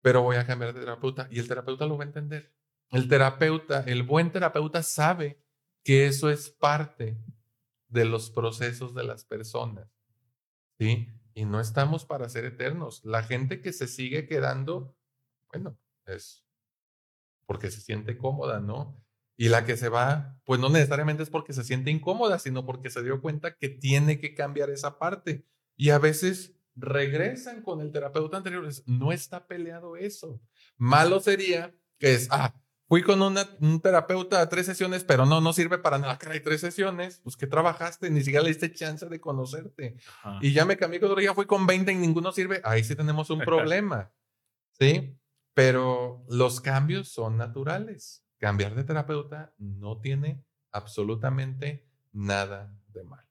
Pero voy a cambiar de terapeuta y el terapeuta lo va a entender. El terapeuta, el buen terapeuta sabe que eso es parte de los procesos de las personas. ¿Sí? Y no estamos para ser eternos. La gente que se sigue quedando, bueno, es porque se siente cómoda, ¿no? Y la que se va, pues no necesariamente es porque se siente incómoda, sino porque se dio cuenta que tiene que cambiar esa parte. Y a veces regresan con el terapeuta anterior. No está peleado eso. Malo sería que es, ah, fui con una, un terapeuta a tres sesiones, pero no, no sirve para nada. Hay tres sesiones, pues que trabajaste, ni siquiera le diste chance de conocerte. Y ya me cambié con otro, ya fui con 20 y ninguno sirve. Ahí sí tenemos un problema. ¿Sí? Pero los cambios son naturales. Cambiar de terapeuta no tiene absolutamente nada de malo.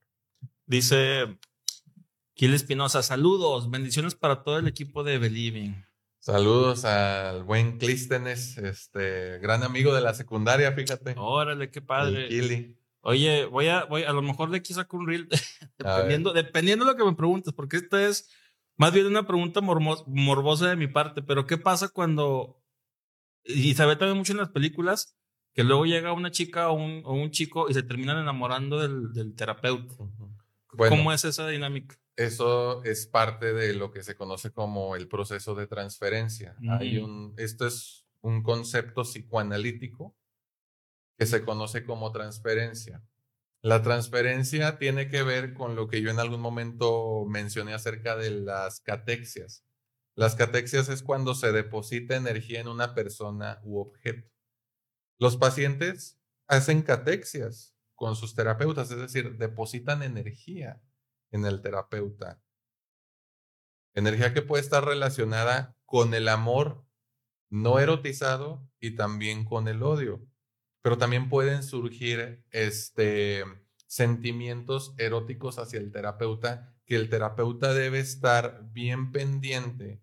Dice Kiel Espinosa, saludos, bendiciones para todo el equipo de Believing. Saludos al buen Clístenes, este gran amigo de la secundaria, fíjate. Órale, qué padre. Oye, voy a, voy, a lo mejor de aquí saco un reel, dependiendo, dependiendo de lo que me preguntes, porque esta es más bien una pregunta morbosa de mi parte, pero ¿qué pasa cuando, y se ve también mucho en las películas, que luego llega una chica o un, chico y se terminan enamorando del, terapeuta? ¿Cómo es esa dinámica? Eso es parte de lo que se conoce como el proceso de transferencia. Hay un, esto es un concepto psicoanalítico que se conoce como transferencia. La transferencia tiene que ver con lo que yo en algún momento mencioné acerca de las catexias. Las catexias es cuando se deposita energía en una persona u objeto. Los pacientes hacen catexias con sus terapeutas, es decir, depositan energía en el terapeuta. Energía que puede estar relacionada con el amor no erotizado y también con el odio. pero también pueden surgir este, sentimientos eróticos hacia el terapeuta que el terapeuta debe estar bien pendiente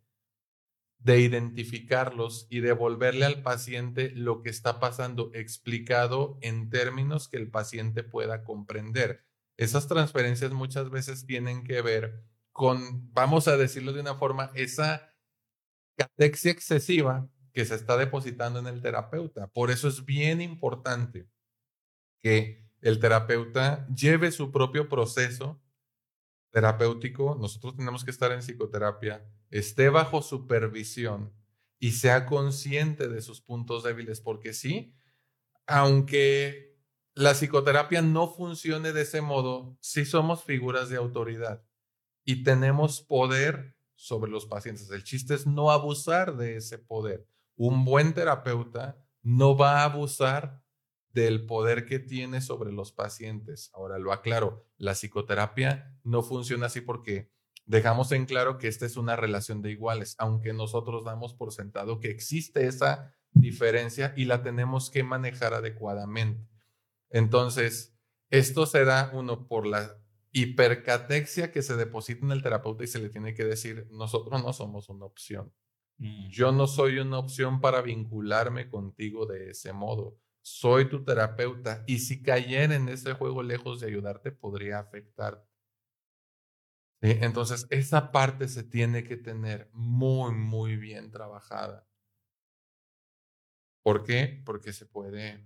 de identificarlos y devolverle al paciente lo que está pasando explicado en términos que el paciente pueda comprender. Esas transferencias muchas veces tienen que ver con, vamos a decirlo de una forma, esa catexia excesiva que se está depositando en el terapeuta. Por eso es bien importante que el terapeuta lleve su propio proceso terapéutico. Nosotros tenemos que estar en psicoterapia, esté bajo supervisión y sea consciente de sus puntos débiles, porque sí, aunque la psicoterapia no funcione de ese modo, sí somos figuras de autoridad y tenemos poder sobre los pacientes. El chiste es no abusar de ese poder. Un buen terapeuta no va a abusar del poder que tiene sobre los pacientes. Ahora lo aclaro, la psicoterapia no funciona así porque dejamos en claro que esta es una relación de iguales, aunque nosotros damos por sentado que existe esa diferencia y la tenemos que manejar adecuadamente. Entonces, esto se da uno por la hipercatexia que se deposita en el terapeuta y se le tiene que decir, nosotros no somos una opción. Mm. Yo no soy una opción para vincularme contigo de ese modo soy tu terapeuta y si cayera en ese juego lejos de ayudarte podría afectarte. Entonces, esa parte se tiene que tener muy, muy bien trabajada. ¿Por qué? Porque se puede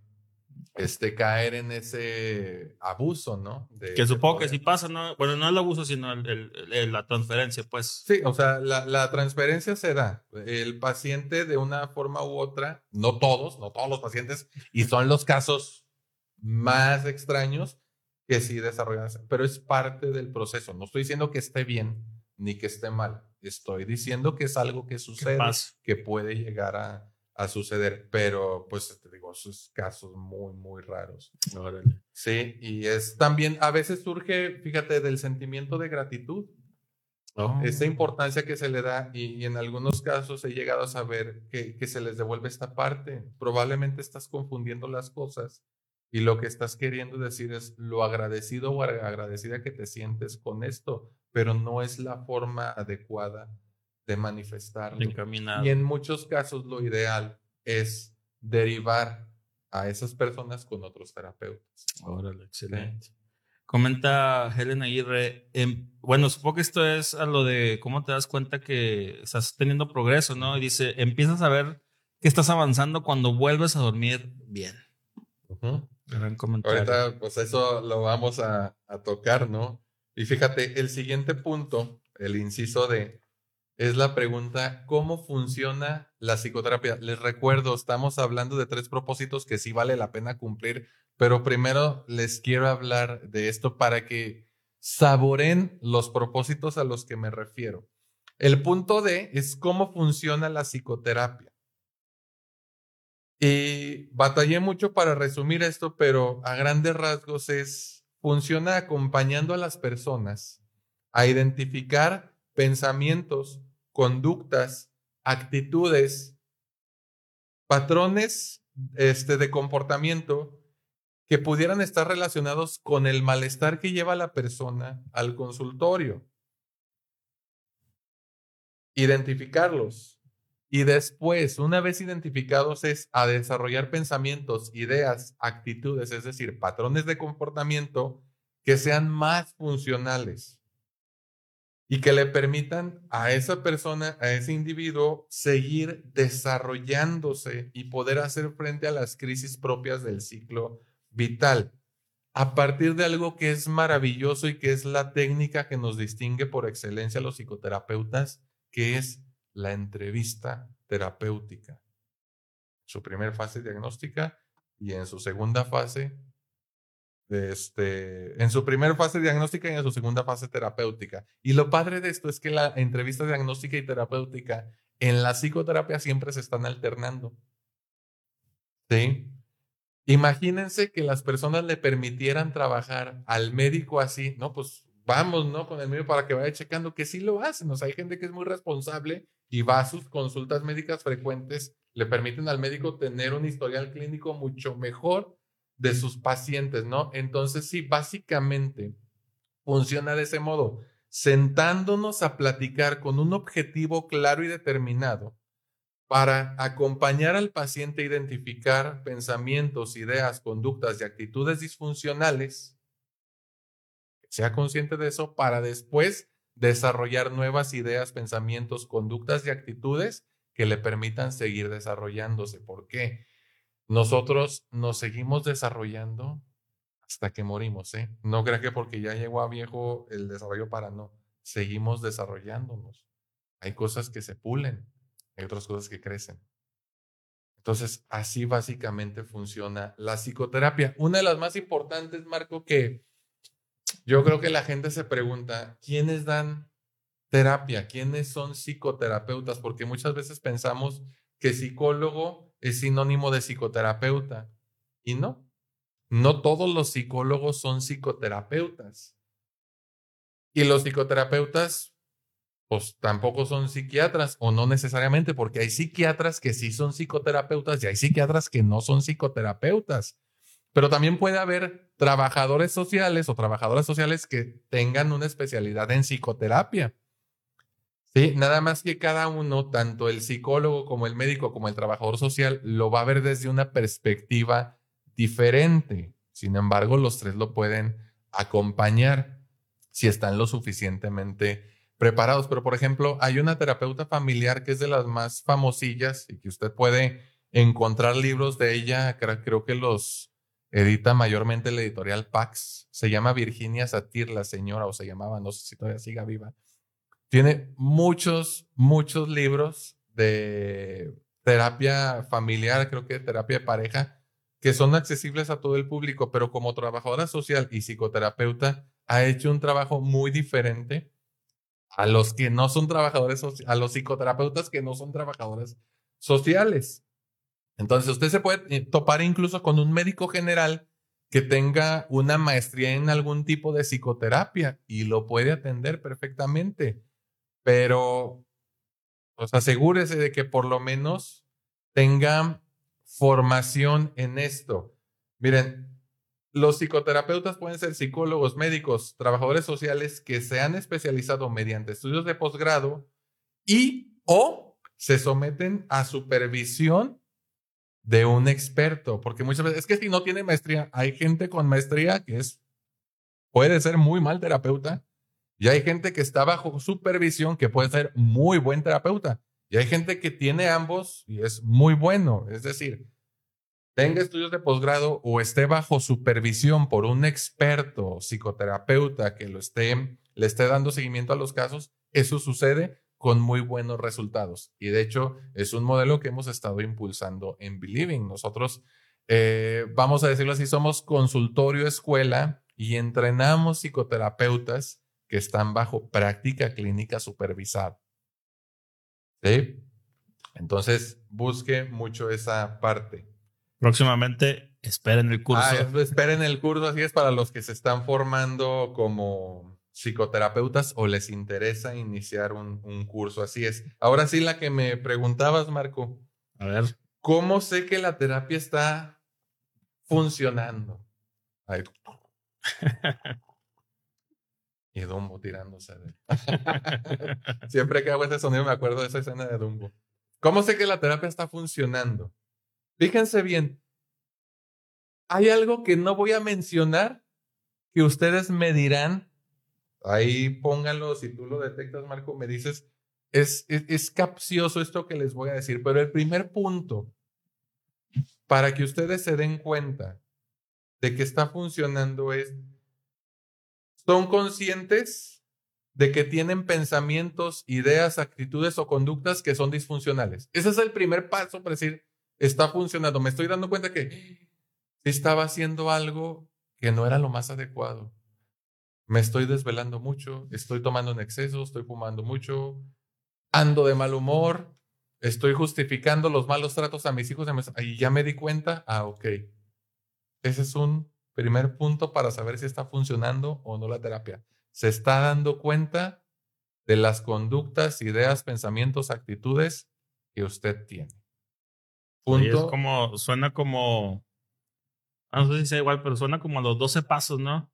este, caer en ese abuso, ¿no? que supongo que si pasa, ¿no? Bueno, no el abuso, sino la transferencia, pues. Sí, o sea, la, la, transferencia se da. El paciente de una forma u otra, no todos, no todos los pacientes, y son los casos más extraños que sí desarrollan, pero es parte del proceso. No estoy diciendo que esté bien ni que esté mal. Estoy diciendo que es algo que sucede, que puede llegar a, a suceder, pero pues te digo, esos casos muy, muy raros. Sí, y es también, a veces surge, fíjate, del sentimiento de gratitud. Oh. Esa importancia que se le da y, en algunos casos he llegado a saber que, que se les devuelve esta parte. Probablemente estás confundiendo las cosas y lo que estás queriendo decir es lo agradecido o agradecida que te sientes con esto, pero no es la forma adecuada de manifestarlo. Y en muchos casos lo ideal es derivar a esas personas con otros terapeutas. Órale, excelente. Comenta Helen Aguirre, em, bueno, supongo que esto es a lo de cómo te das cuenta que estás teniendo progreso, ¿no? Y dice, empiezas a ver que estás avanzando cuando vuelves a dormir bien. Gran comentario. Ahorita, pues eso lo vamos a, a tocar, ¿no? Y fíjate, el siguiente punto, el inciso de es la pregunta, ¿cómo funciona la psicoterapia? Les recuerdo, estamos hablando de tres propósitos que sí vale la pena cumplir, pero primero les quiero hablar de esto para que saboren los propósitos a los que me refiero. El punto D es cómo funciona la psicoterapia. Y batallé mucho para resumir esto, pero a grandes rasgos es, funciona acompañando a las personas a identificar pensamientos, conductas, actitudes, patrones este, de comportamiento que pudieran estar relacionados con el malestar que lleva la persona al consultorio. Identificarlos. Y después, una vez identificados, es a desarrollar pensamientos, ideas, actitudes, es decir, patrones de comportamiento que sean más funcionales y que le permitan a esa persona, a ese individuo, seguir desarrollándose y poder hacer frente a las crisis propias del ciclo vital. A partir de algo que es maravilloso y que es la técnica que nos distingue por excelencia los psicoterapeutas, que es la entrevista terapéutica. Su primera fase diagnóstica y en su segunda fase este, en su primera fase diagnóstica y en su segunda fase terapéutica. Y lo padre de esto es que la entrevista diagnóstica y terapéutica en la psicoterapia siempre se están alternando. ¿Sí? Imagínense que las personas le permitieran trabajar al médico así, ¿no? Pues vamos, ¿no? Con el médico para que vaya checando que sí lo hacen. O hay gente que es muy responsable y va a sus consultas médicas frecuentes le permiten al médico tener un historial clínico mucho mejor de sus pacientes, ¿no? Entonces, sí, básicamente funciona de ese modo, sentándonos a platicar con un objetivo claro y determinado para acompañar al paciente a identificar pensamientos, ideas, conductas y actitudes disfuncionales, sea consciente de eso para después desarrollar nuevas ideas, pensamientos, conductas y actitudes que le permitan seguir desarrollándose. ¿Por qué? Nosotros nos seguimos desarrollando hasta que morimos, ¿eh? No crea que porque ya llegó a viejo el desarrollo para no. Seguimos desarrollándonos. Hay cosas que se pulen, hay otras cosas que crecen. Entonces, así básicamente funciona la psicoterapia. Una de las más importantes, Marco, que yo creo que la gente se pregunta, ¿quiénes dan terapia? ¿Quiénes son psicoterapeutas? Porque muchas veces pensamos que psicólogo es sinónimo de psicoterapeuta. Y no, no todos los psicólogos son psicoterapeutas. Y los psicoterapeutas, pues tampoco son psiquiatras, o no necesariamente, porque hay psiquiatras que sí son psicoterapeutas y hay psiquiatras que no son psicoterapeutas. Pero también puede haber trabajadores sociales o trabajadoras sociales que tengan una especialidad en psicoterapia. Sí, nada más que cada uno, tanto el psicólogo como el médico como el trabajador social, lo va a ver desde una perspectiva diferente. Sin embargo, los tres lo pueden acompañar si están lo suficientemente preparados. Pero, por ejemplo, hay una terapeuta familiar que es de las más famosillas y que usted puede encontrar libros de ella. Creo que los edita mayormente la editorial Pax. Se llama Virginia Satir, la señora, o se llamaba, no sé si todavía siga viva. Tiene muchos, muchos libros de terapia familiar, creo que terapia de pareja, que son accesibles a todo el público, pero como trabajadora social y psicoterapeuta ha hecho un trabajo muy diferente a los que no son trabajadores, a los psicoterapeutas que no son trabajadores sociales. Entonces usted se puede eh, topar incluso con un médico general que tenga una maestría en algún tipo de psicoterapia y lo puede atender perfectamente, pero pues asegúrese de que por lo menos tenga formación en esto. Miren, los psicoterapeutas pueden ser psicólogos, médicos, trabajadores sociales que se han especializado mediante estudios de posgrado y o se someten a supervisión de un experto, porque muchas veces es que si no tiene maestría, hay gente con maestría que es puede ser muy mal terapeuta y hay gente que está bajo supervisión que puede ser muy buen terapeuta. Y hay gente que tiene ambos y es muy bueno. Es decir, tenga estudios de posgrado o esté bajo supervisión por un experto psicoterapeuta que lo esté, le esté dando seguimiento a los casos, eso sucede con muy buenos resultados. Y de hecho, es un modelo que hemos estado impulsando en Believing. Nosotros, eh, vamos a decirlo así, somos consultorio escuela y entrenamos psicoterapeutas que están bajo práctica clínica supervisada. ¿Sí? Entonces, busque mucho esa parte. Próximamente, esperen el curso. Ah, esperen el curso, así es para los que se están formando como psicoterapeutas o les interesa iniciar un, un curso, así es. Ahora sí, la que me preguntabas, Marco. A ver. ¿Cómo sé que la terapia está funcionando? Ay. y Dumbo tirándose. Siempre que hago ese sonido me acuerdo de esa escena de Dumbo. ¿Cómo sé que la terapia está funcionando? Fíjense bien, hay algo que no voy a mencionar que ustedes me dirán, ahí pónganlo, si tú lo detectas, Marco, me dices, es, es, es capcioso esto que les voy a decir, pero el primer punto, para que ustedes se den cuenta de que está funcionando es son conscientes de que tienen pensamientos, ideas, actitudes o conductas que son disfuncionales. Ese es el primer paso para decir, está funcionando. Me estoy dando cuenta que estaba haciendo algo que no era lo más adecuado. Me estoy desvelando mucho, estoy tomando en exceso, estoy fumando mucho, ando de mal humor, estoy justificando los malos tratos a mis hijos y ya me di cuenta, ah, ok. Ese es un primer punto para saber si está funcionando o no la terapia. Se está dando cuenta de las conductas, ideas, pensamientos, actitudes que usted tiene. punto. es como, suena como, ah, no sé si sea igual, pero suena como a los 12 pasos, ¿no?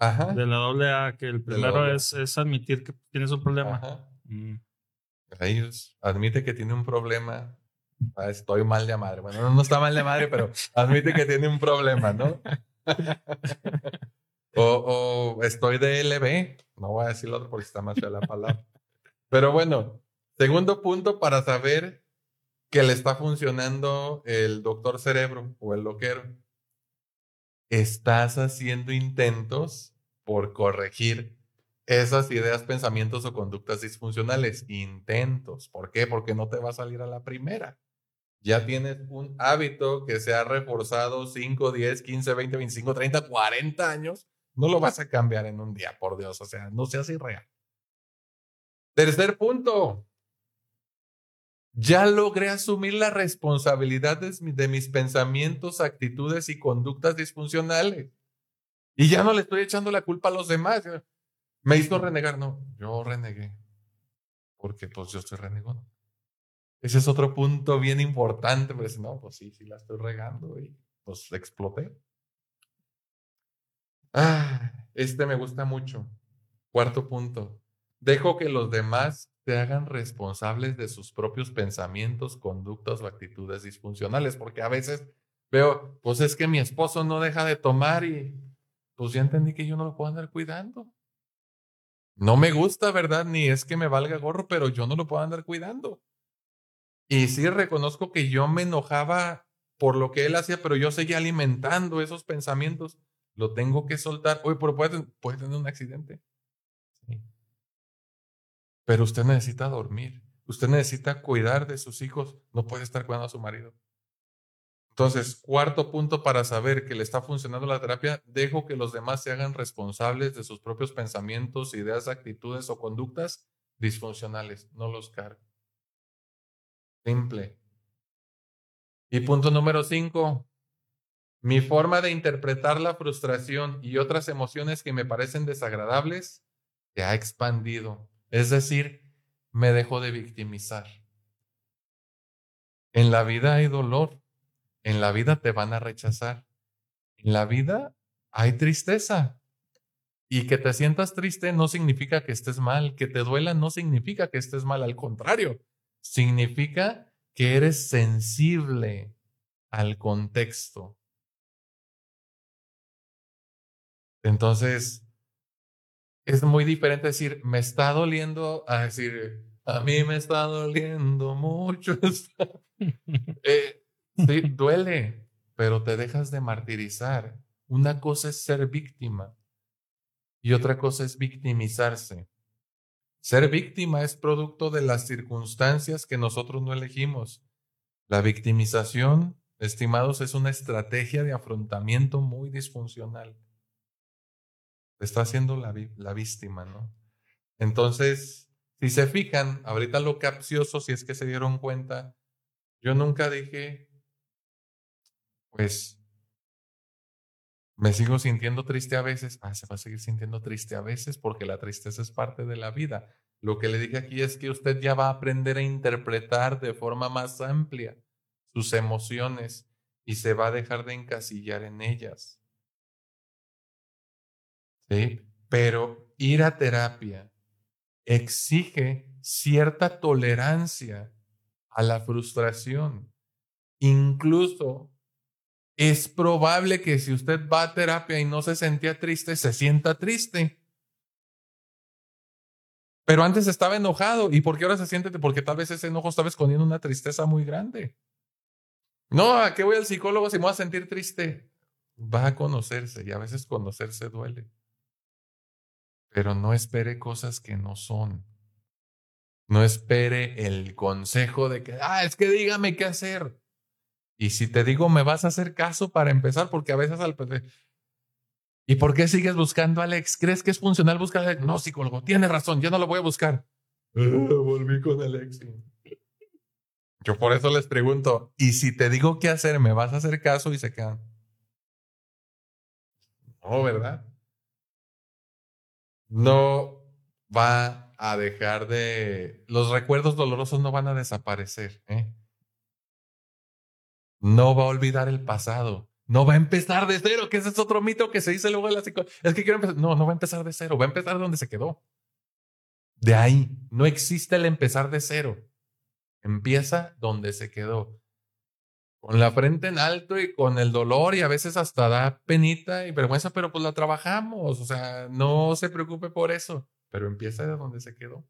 Ajá. De la doble A, que el primero es, es, admitir que tienes un problema. Ajá. Mm. Admite que tiene un problema. Ah, estoy mal de madre. Bueno, no está mal de madre, pero admite que tiene un problema, ¿no? o, estoy de LB. No voy a decir lo otro porque está más fea la palabra. Pero bueno, segundo punto para saber que le está funcionando el doctor cerebro o el loquero. Estás haciendo intentos por corregir esas ideas, pensamientos o conductas disfuncionales. Intentos. ¿Por qué? Porque no te va a salir a la primera. Ya tienes un hábito que se ha reforzado 5, 10, 15, 20, 25, 30, 40 años. No lo vas a cambiar en un día, por Dios. O sea, no seas irreal. Tercer punto, ya logré asumir la responsabilidad de, mis pensamientos, actitudes y conductas disfuncionales. Y ya no le estoy echando la culpa a los demás. Me hizo renegar. No, yo renegué. Porque pues yo estoy renegando. Ese es otro punto bien importante. Pues no, pues sí, sí la estoy regando y pues exploté. Ah, este me gusta mucho. Cuarto punto. Dejo que los demás te hagan responsables de sus propios pensamientos, conductas o actitudes disfuncionales, porque a veces veo, pues es que mi esposo no deja de tomar y pues ya entendí que yo no lo puedo andar cuidando. No me gusta, ¿verdad? Ni es que me valga gorro, pero yo no lo puedo andar cuidando. Y sí reconozco que yo me enojaba por lo que él hacía, pero yo seguía alimentando esos pensamientos. Lo tengo que soltar. Oye, pero puede, puede tener un accidente. Sí. Pero usted necesita dormir. Usted necesita cuidar de sus hijos. No puede estar cuidando a su marido. Entonces, cuarto punto para saber que le está funcionando la terapia, dejo que los demás se hagan responsables de sus propios pensamientos, ideas, actitudes o conductas disfuncionales. No los cargo. Simple. Y punto número cinco, mi forma de interpretar la frustración y otras emociones que me parecen desagradables se ha expandido. Es decir, me dejo de victimizar. En la vida hay dolor, en la vida te van a rechazar, en la vida hay tristeza. Y que te sientas triste no significa que estés mal, que te duela no significa que estés mal, al contrario, significa que eres sensible al contexto. Entonces, es muy diferente decir, me está doliendo, a decir, a mí me está doliendo mucho. eh, sí, duele, pero te dejas de martirizar. Una cosa es ser víctima y otra cosa es victimizarse. Ser víctima es producto de las circunstancias que nosotros no elegimos. La victimización, estimados, es una estrategia de afrontamiento muy disfuncional está haciendo la, la víctima, ¿no? Entonces, si se fijan, ahorita lo capcioso, si es que se dieron cuenta, yo nunca dije, pues, me sigo sintiendo triste a veces. Ah, se va a seguir sintiendo triste a veces porque la tristeza es parte de la vida. Lo que le dije aquí es que usted ya va a aprender a interpretar de forma más amplia sus emociones y se va a dejar de encasillar en ellas. ¿sí? Pero ir a terapia exige cierta tolerancia a la frustración. Incluso es probable que si usted va a terapia y no se sentía triste, se sienta triste. Pero antes estaba enojado. ¿Y por qué ahora se siente? Porque tal vez ese enojo estaba escondiendo una tristeza muy grande. No, ¿a qué voy al psicólogo si me voy a sentir triste? Va a conocerse y a veces conocerse duele pero no espere cosas que no son. No espere el consejo de que, ah, es que dígame qué hacer. Y si te digo, me vas a hacer caso para empezar, porque a veces al... ¿Y por qué sigues buscando a Alex? ¿Crees que es funcional buscar a Alex? No, psicólogo, tiene razón, ya no lo voy a buscar. Volví con Alex. Yo por eso les pregunto, ¿y si te digo qué hacer, me vas a hacer caso y se quedan? No, ¿verdad? no va a dejar de... Los recuerdos dolorosos no van a desaparecer. ¿eh? No va a olvidar el pasado. No va a empezar de cero, que ese es otro mito que se dice luego de la psicología. Es que quiero empezar. No, no va a empezar de cero, va a empezar donde se quedó. De ahí, no existe el empezar de cero. Empieza donde se quedó. Con la frente en alto y con el dolor y a veces hasta da penita y vergüenza, pero pues la trabajamos. O sea, no se preocupe por eso, pero empieza de donde se quedó.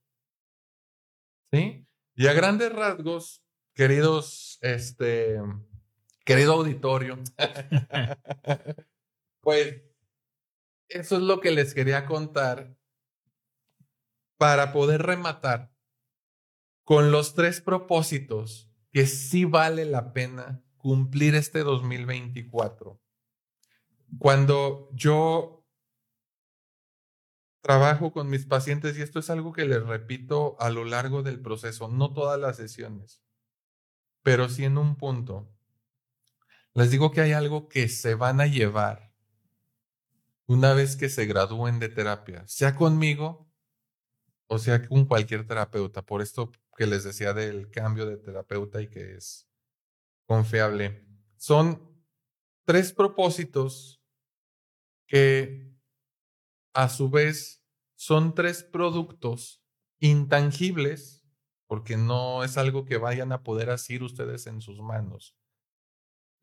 ¿Sí? Y a grandes rasgos, queridos, este, querido auditorio, pues eso es lo que les quería contar para poder rematar con los tres propósitos que sí vale la pena cumplir este 2024. Cuando yo trabajo con mis pacientes, y esto es algo que les repito a lo largo del proceso, no todas las sesiones, pero sí en un punto, les digo que hay algo que se van a llevar una vez que se gradúen de terapia, sea conmigo o sea con cualquier terapeuta. Por esto que les decía del cambio de terapeuta y que es confiable. Son tres propósitos que a su vez son tres productos intangibles, porque no es algo que vayan a poder hacer ustedes en sus manos,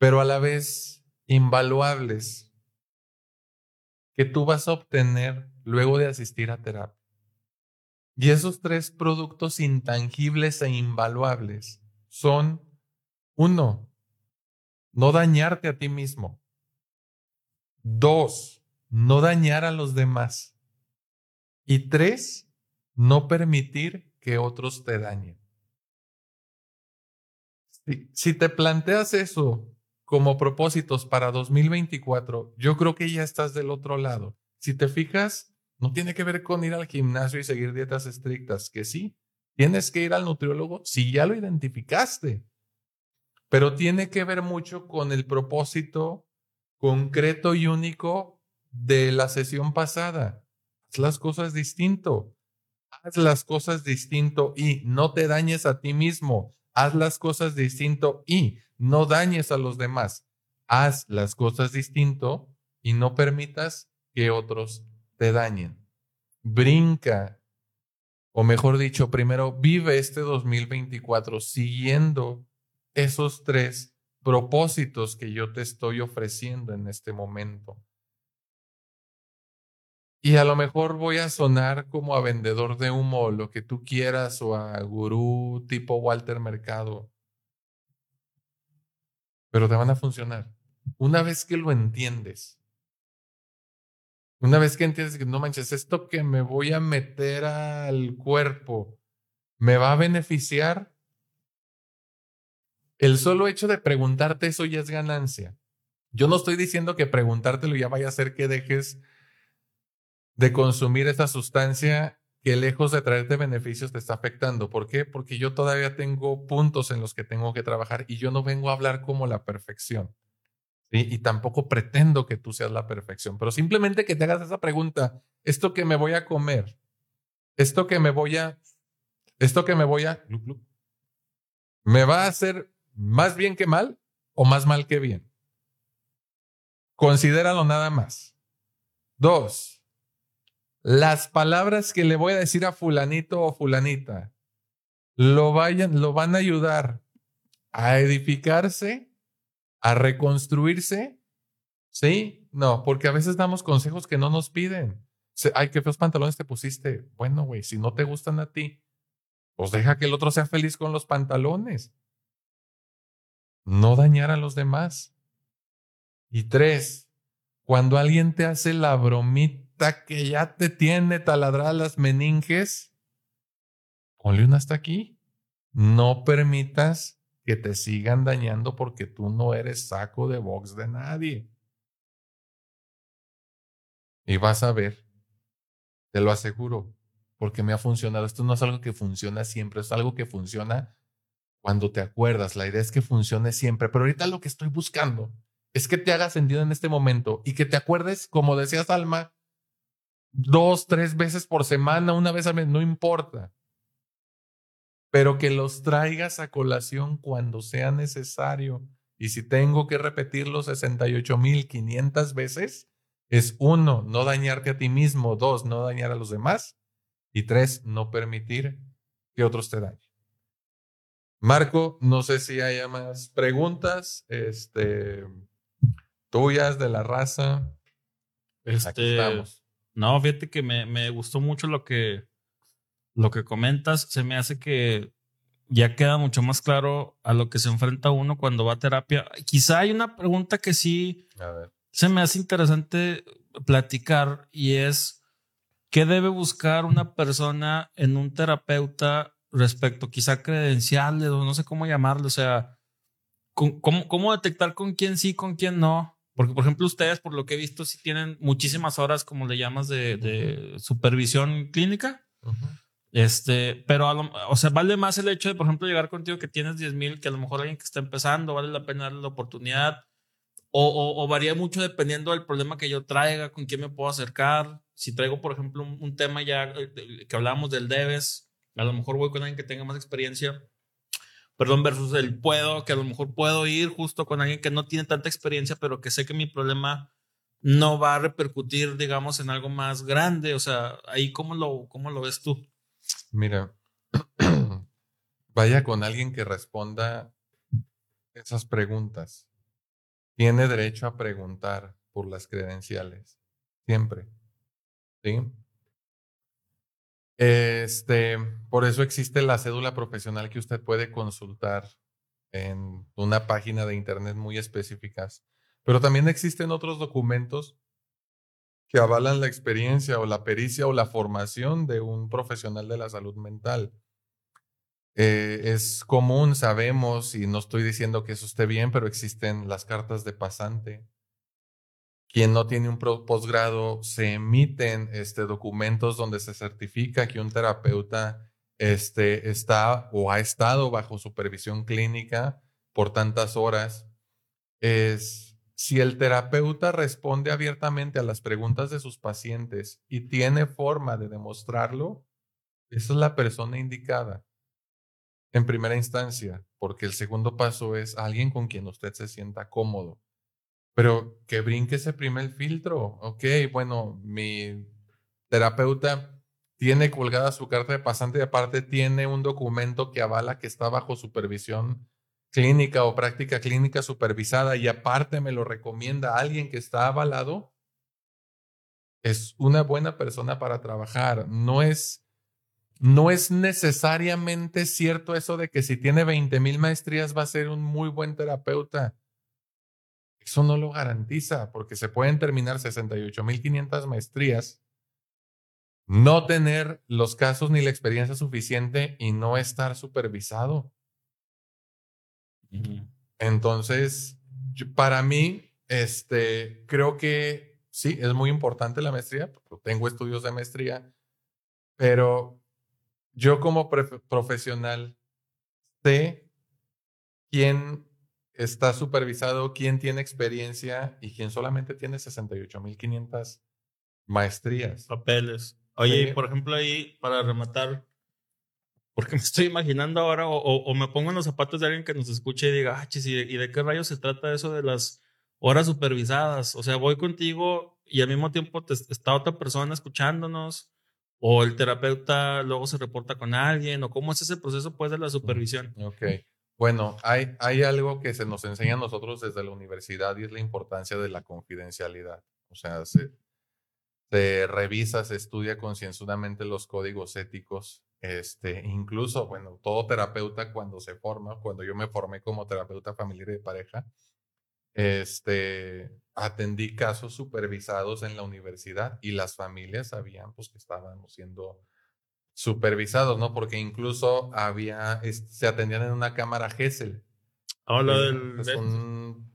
pero a la vez invaluables que tú vas a obtener luego de asistir a terapia. Y esos tres productos intangibles e invaluables son, uno, no dañarte a ti mismo. Dos, no dañar a los demás. Y tres, no permitir que otros te dañen. Si, si te planteas eso como propósitos para 2024, yo creo que ya estás del otro lado. Si te fijas, no tiene que ver con ir al gimnasio y seguir dietas estrictas, que sí, tienes que ir al nutriólogo si ya lo identificaste, pero tiene que ver mucho con el propósito concreto y único de la sesión pasada. Haz las cosas distinto. Haz las cosas distinto y no te dañes a ti mismo. Haz las cosas distinto y no dañes a los demás. Haz las cosas distinto y no permitas que otros te dañen. Brinca, o mejor dicho, primero vive este 2024 siguiendo esos tres propósitos que yo te estoy ofreciendo en este momento. Y a lo mejor voy a sonar como a vendedor de humo, lo que tú quieras, o a gurú tipo Walter Mercado pero te van a funcionar. Una vez que lo entiendes, una vez que entiendes que no manches, esto que me voy a meter al cuerpo me va a beneficiar, el solo hecho de preguntarte eso ya es ganancia. Yo no estoy diciendo que preguntártelo ya vaya a hacer que dejes de consumir esa sustancia que lejos de traerte beneficios te está afectando. ¿Por qué? Porque yo todavía tengo puntos en los que tengo que trabajar y yo no vengo a hablar como la perfección. Y tampoco pretendo que tú seas la perfección, pero simplemente que te hagas esa pregunta, esto que me voy a comer, esto que me voy a, esto que me voy a, ¿me va a hacer más bien que mal o más mal que bien? Considéralo nada más. Dos, las palabras que le voy a decir a fulanito o fulanita lo, vayan, lo van a ayudar a edificarse, a reconstruirse. ¿Sí? No, porque a veces damos consejos que no nos piden. Ay, qué feos pantalones te pusiste. Bueno, güey, si no te gustan a ti, pues deja que el otro sea feliz con los pantalones. No dañar a los demás. Y tres, cuando alguien te hace la bromita que ya te tiene taladradas las meninges, ponle una hasta aquí. No permitas que te sigan dañando porque tú no eres saco de box de nadie. Y vas a ver, te lo aseguro, porque me ha funcionado. Esto no es algo que funciona siempre, es algo que funciona cuando te acuerdas. La idea es que funcione siempre, pero ahorita lo que estoy buscando es que te haga sentido en este momento y que te acuerdes, como decías Alma, dos, tres veces por semana, una vez al mes, no importa. Pero que los traigas a colación cuando sea necesario Y si tengo que repetirlo 68.500 veces, es uno, no dañarte a ti mismo, dos, no dañar a los demás y tres, no permitir que otros te dañen. Marco, no sé si haya más preguntas este, tuyas de la raza. Este, No, fíjate que me, me, gustó mucho lo que, lo que comentas. Se me hace que ya queda mucho más claro a lo que se enfrenta uno cuando va a terapia. Quizá hay una pregunta que sí se me hace interesante platicar y es qué debe buscar una persona en un terapeuta respecto quizá credenciales o no sé cómo llamarlo, o sea, cómo, cómo detectar con quién sí, con quién no. Porque, por ejemplo, ustedes, por lo que he visto, sí tienen muchísimas horas, como le llamas, de, supervisión clínica. Este, pero, o sea, vale más el hecho de, por ejemplo, llegar contigo que tienes 10 mil, que a lo mejor alguien que está empezando, vale la pena darle la oportunidad. O, o, varía mucho dependiendo del problema que yo traiga, con quién me puedo acercar. Si traigo, por ejemplo, un, tema ya eh, que hablábamos del debes, a lo mejor voy con alguien que tenga más experiencia. Perdón, versus el puedo, que a lo mejor puedo ir justo con alguien que no tiene tanta experiencia, pero que sé que mi problema no va a repercutir, digamos, en algo más grande. O sea, ahí, ¿cómo lo, cómo lo ves tú? Mira, vaya con alguien que responda esas preguntas. Tiene derecho a preguntar por las credenciales, siempre. ¿Sí? Este, por eso existe la cédula profesional que usted puede consultar en una página de internet muy específicas. Pero también existen otros documentos que avalan la experiencia o la pericia o la formación de un profesional de la salud mental. Eh, es común, sabemos, y no estoy diciendo que eso esté bien, pero existen las cartas de pasante. Quien no tiene un posgrado, se emiten este, documentos donde se certifica que un terapeuta este, está o ha estado bajo supervisión clínica por tantas horas. Es, si el terapeuta responde abiertamente a las preguntas de sus pacientes y tiene forma de demostrarlo, esa es la persona indicada en primera instancia, porque el segundo paso es alguien con quien usted se sienta cómodo. Pero que brinque ese primer filtro. Ok, bueno, mi terapeuta tiene colgada su carta de pasante y aparte tiene un documento que avala que está bajo supervisión clínica o práctica clínica supervisada y aparte me lo recomienda alguien que está avalado, es una buena persona para trabajar. No es, no es necesariamente cierto eso de que si tiene 20 mil maestrías va a ser un muy buen terapeuta. Eso no lo garantiza porque se pueden terminar 68 mil 500 maestrías, no tener los casos ni la experiencia suficiente y no estar supervisado. Entonces, para mí, este, creo que sí, es muy importante la maestría, tengo estudios de maestría, pero yo como profesional sé quién está supervisado, quién tiene experiencia y quién solamente tiene 68.500 maestrías. Papeles. Oye, por ejemplo, ahí, para rematar, porque me estoy imaginando ahora, o, me pongo en los zapatos de alguien que nos escuche y diga, ah, ¿y de, qué rayos se trata eso de las horas supervisadas? O sea, voy contigo y al mismo tiempo está otra persona escuchándonos, o el terapeuta luego se reporta con alguien, o cómo es ese proceso pues de la supervisión. Ok. Bueno, hay, hay algo que se nos enseña a nosotros desde la universidad y es la importancia de la confidencialidad. O sea, se, se revisa, se estudia concienzudamente los códigos éticos este, incluso, bueno, todo terapeuta cuando se forma, cuando yo me formé como terapeuta familiar y de pareja, este, atendí casos supervisados en la universidad y las familias sabían pues que estábamos siendo supervisados, ¿no? Porque incluso había, se atendían en una cámara Gesell. Hola, del... Es un,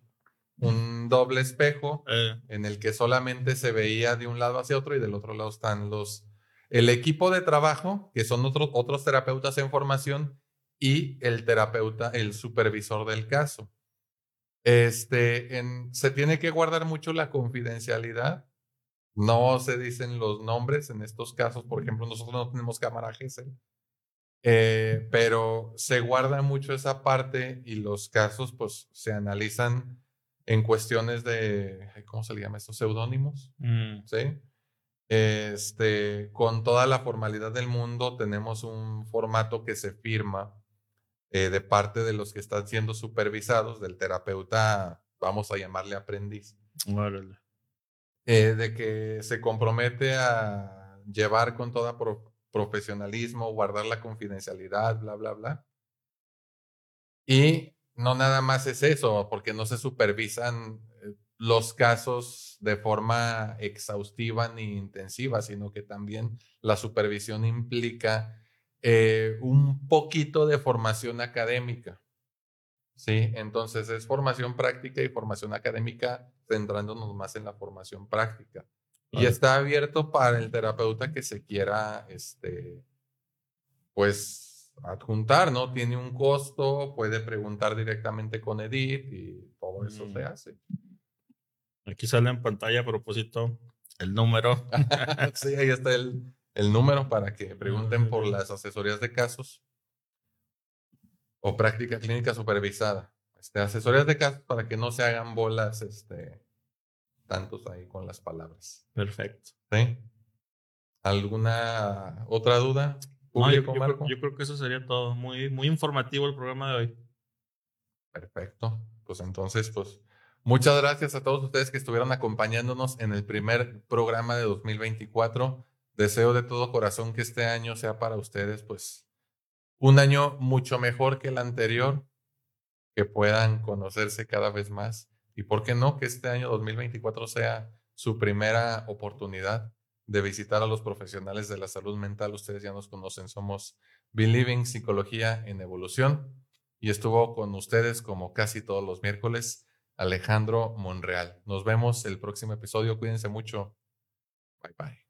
un, doble espejo eh. en el que solamente se veía de un lado hacia otro y del otro lado están los el equipo de trabajo, que son otros, otros terapeutas en formación, y el terapeuta, el supervisor del caso. Este, se tiene que guardar mucho la confidencialidad. No se dicen los nombres en estos casos. Por ejemplo, nosotros no tenemos cámara GESEL. Eh, pero se guarda mucho esa parte y los casos pues se analizan en cuestiones de, ¿cómo se le llama esto? Seudónimos, Mm, ¿sí? Este, con toda la formalidad del mundo, tenemos un formato que se firma eh, de parte de los que están siendo supervisados, del terapeuta, vamos a llamarle aprendiz, órale. Eh, de que se compromete a llevar con toda pro- profesionalismo, guardar la confidencialidad, bla, bla, bla. Y no nada más es eso, porque no se supervisan eh, los casos de forma exhaustiva ni intensiva, sino que también la supervisión implica eh, un poquito de formación académica. Sí, entonces es formación práctica y formación académica, centrándonos más en la formación práctica. Y está abierto para el terapeuta que se quiera, este, pues, adjuntar, ¿no? Tiene un costo, puede preguntar directamente con Edith y todo eso se Mm. hace. Aquí sale en pantalla a propósito el número. sí, ahí está el, el número para que pregunten por las asesorías de casos o práctica clínica supervisada. Este, asesorías de casos para que no se hagan bolas, este, tantos ahí con las palabras. Perfecto. ¿Sí? ¿Alguna otra duda? No, yo, Público, yo Marco? creo, yo creo que eso sería todo. Muy, muy informativo el programa de hoy. Perfecto. Pues entonces, pues muchas gracias a todos ustedes que estuvieron acompañándonos en el primer programa de 2024. Deseo de todo corazón que este año sea para ustedes, pues, un año mucho mejor que el anterior, que puedan conocerse cada vez más. Y por qué no, que este año 2024 sea su primera oportunidad de visitar a los profesionales de la salud mental. Ustedes ya nos conocen, somos Believing Psicología en Evolución y estuvo con ustedes como casi todos los miércoles Alejandro Monreal. Nos vemos el próximo episodio. Cuídense mucho. Bye bye.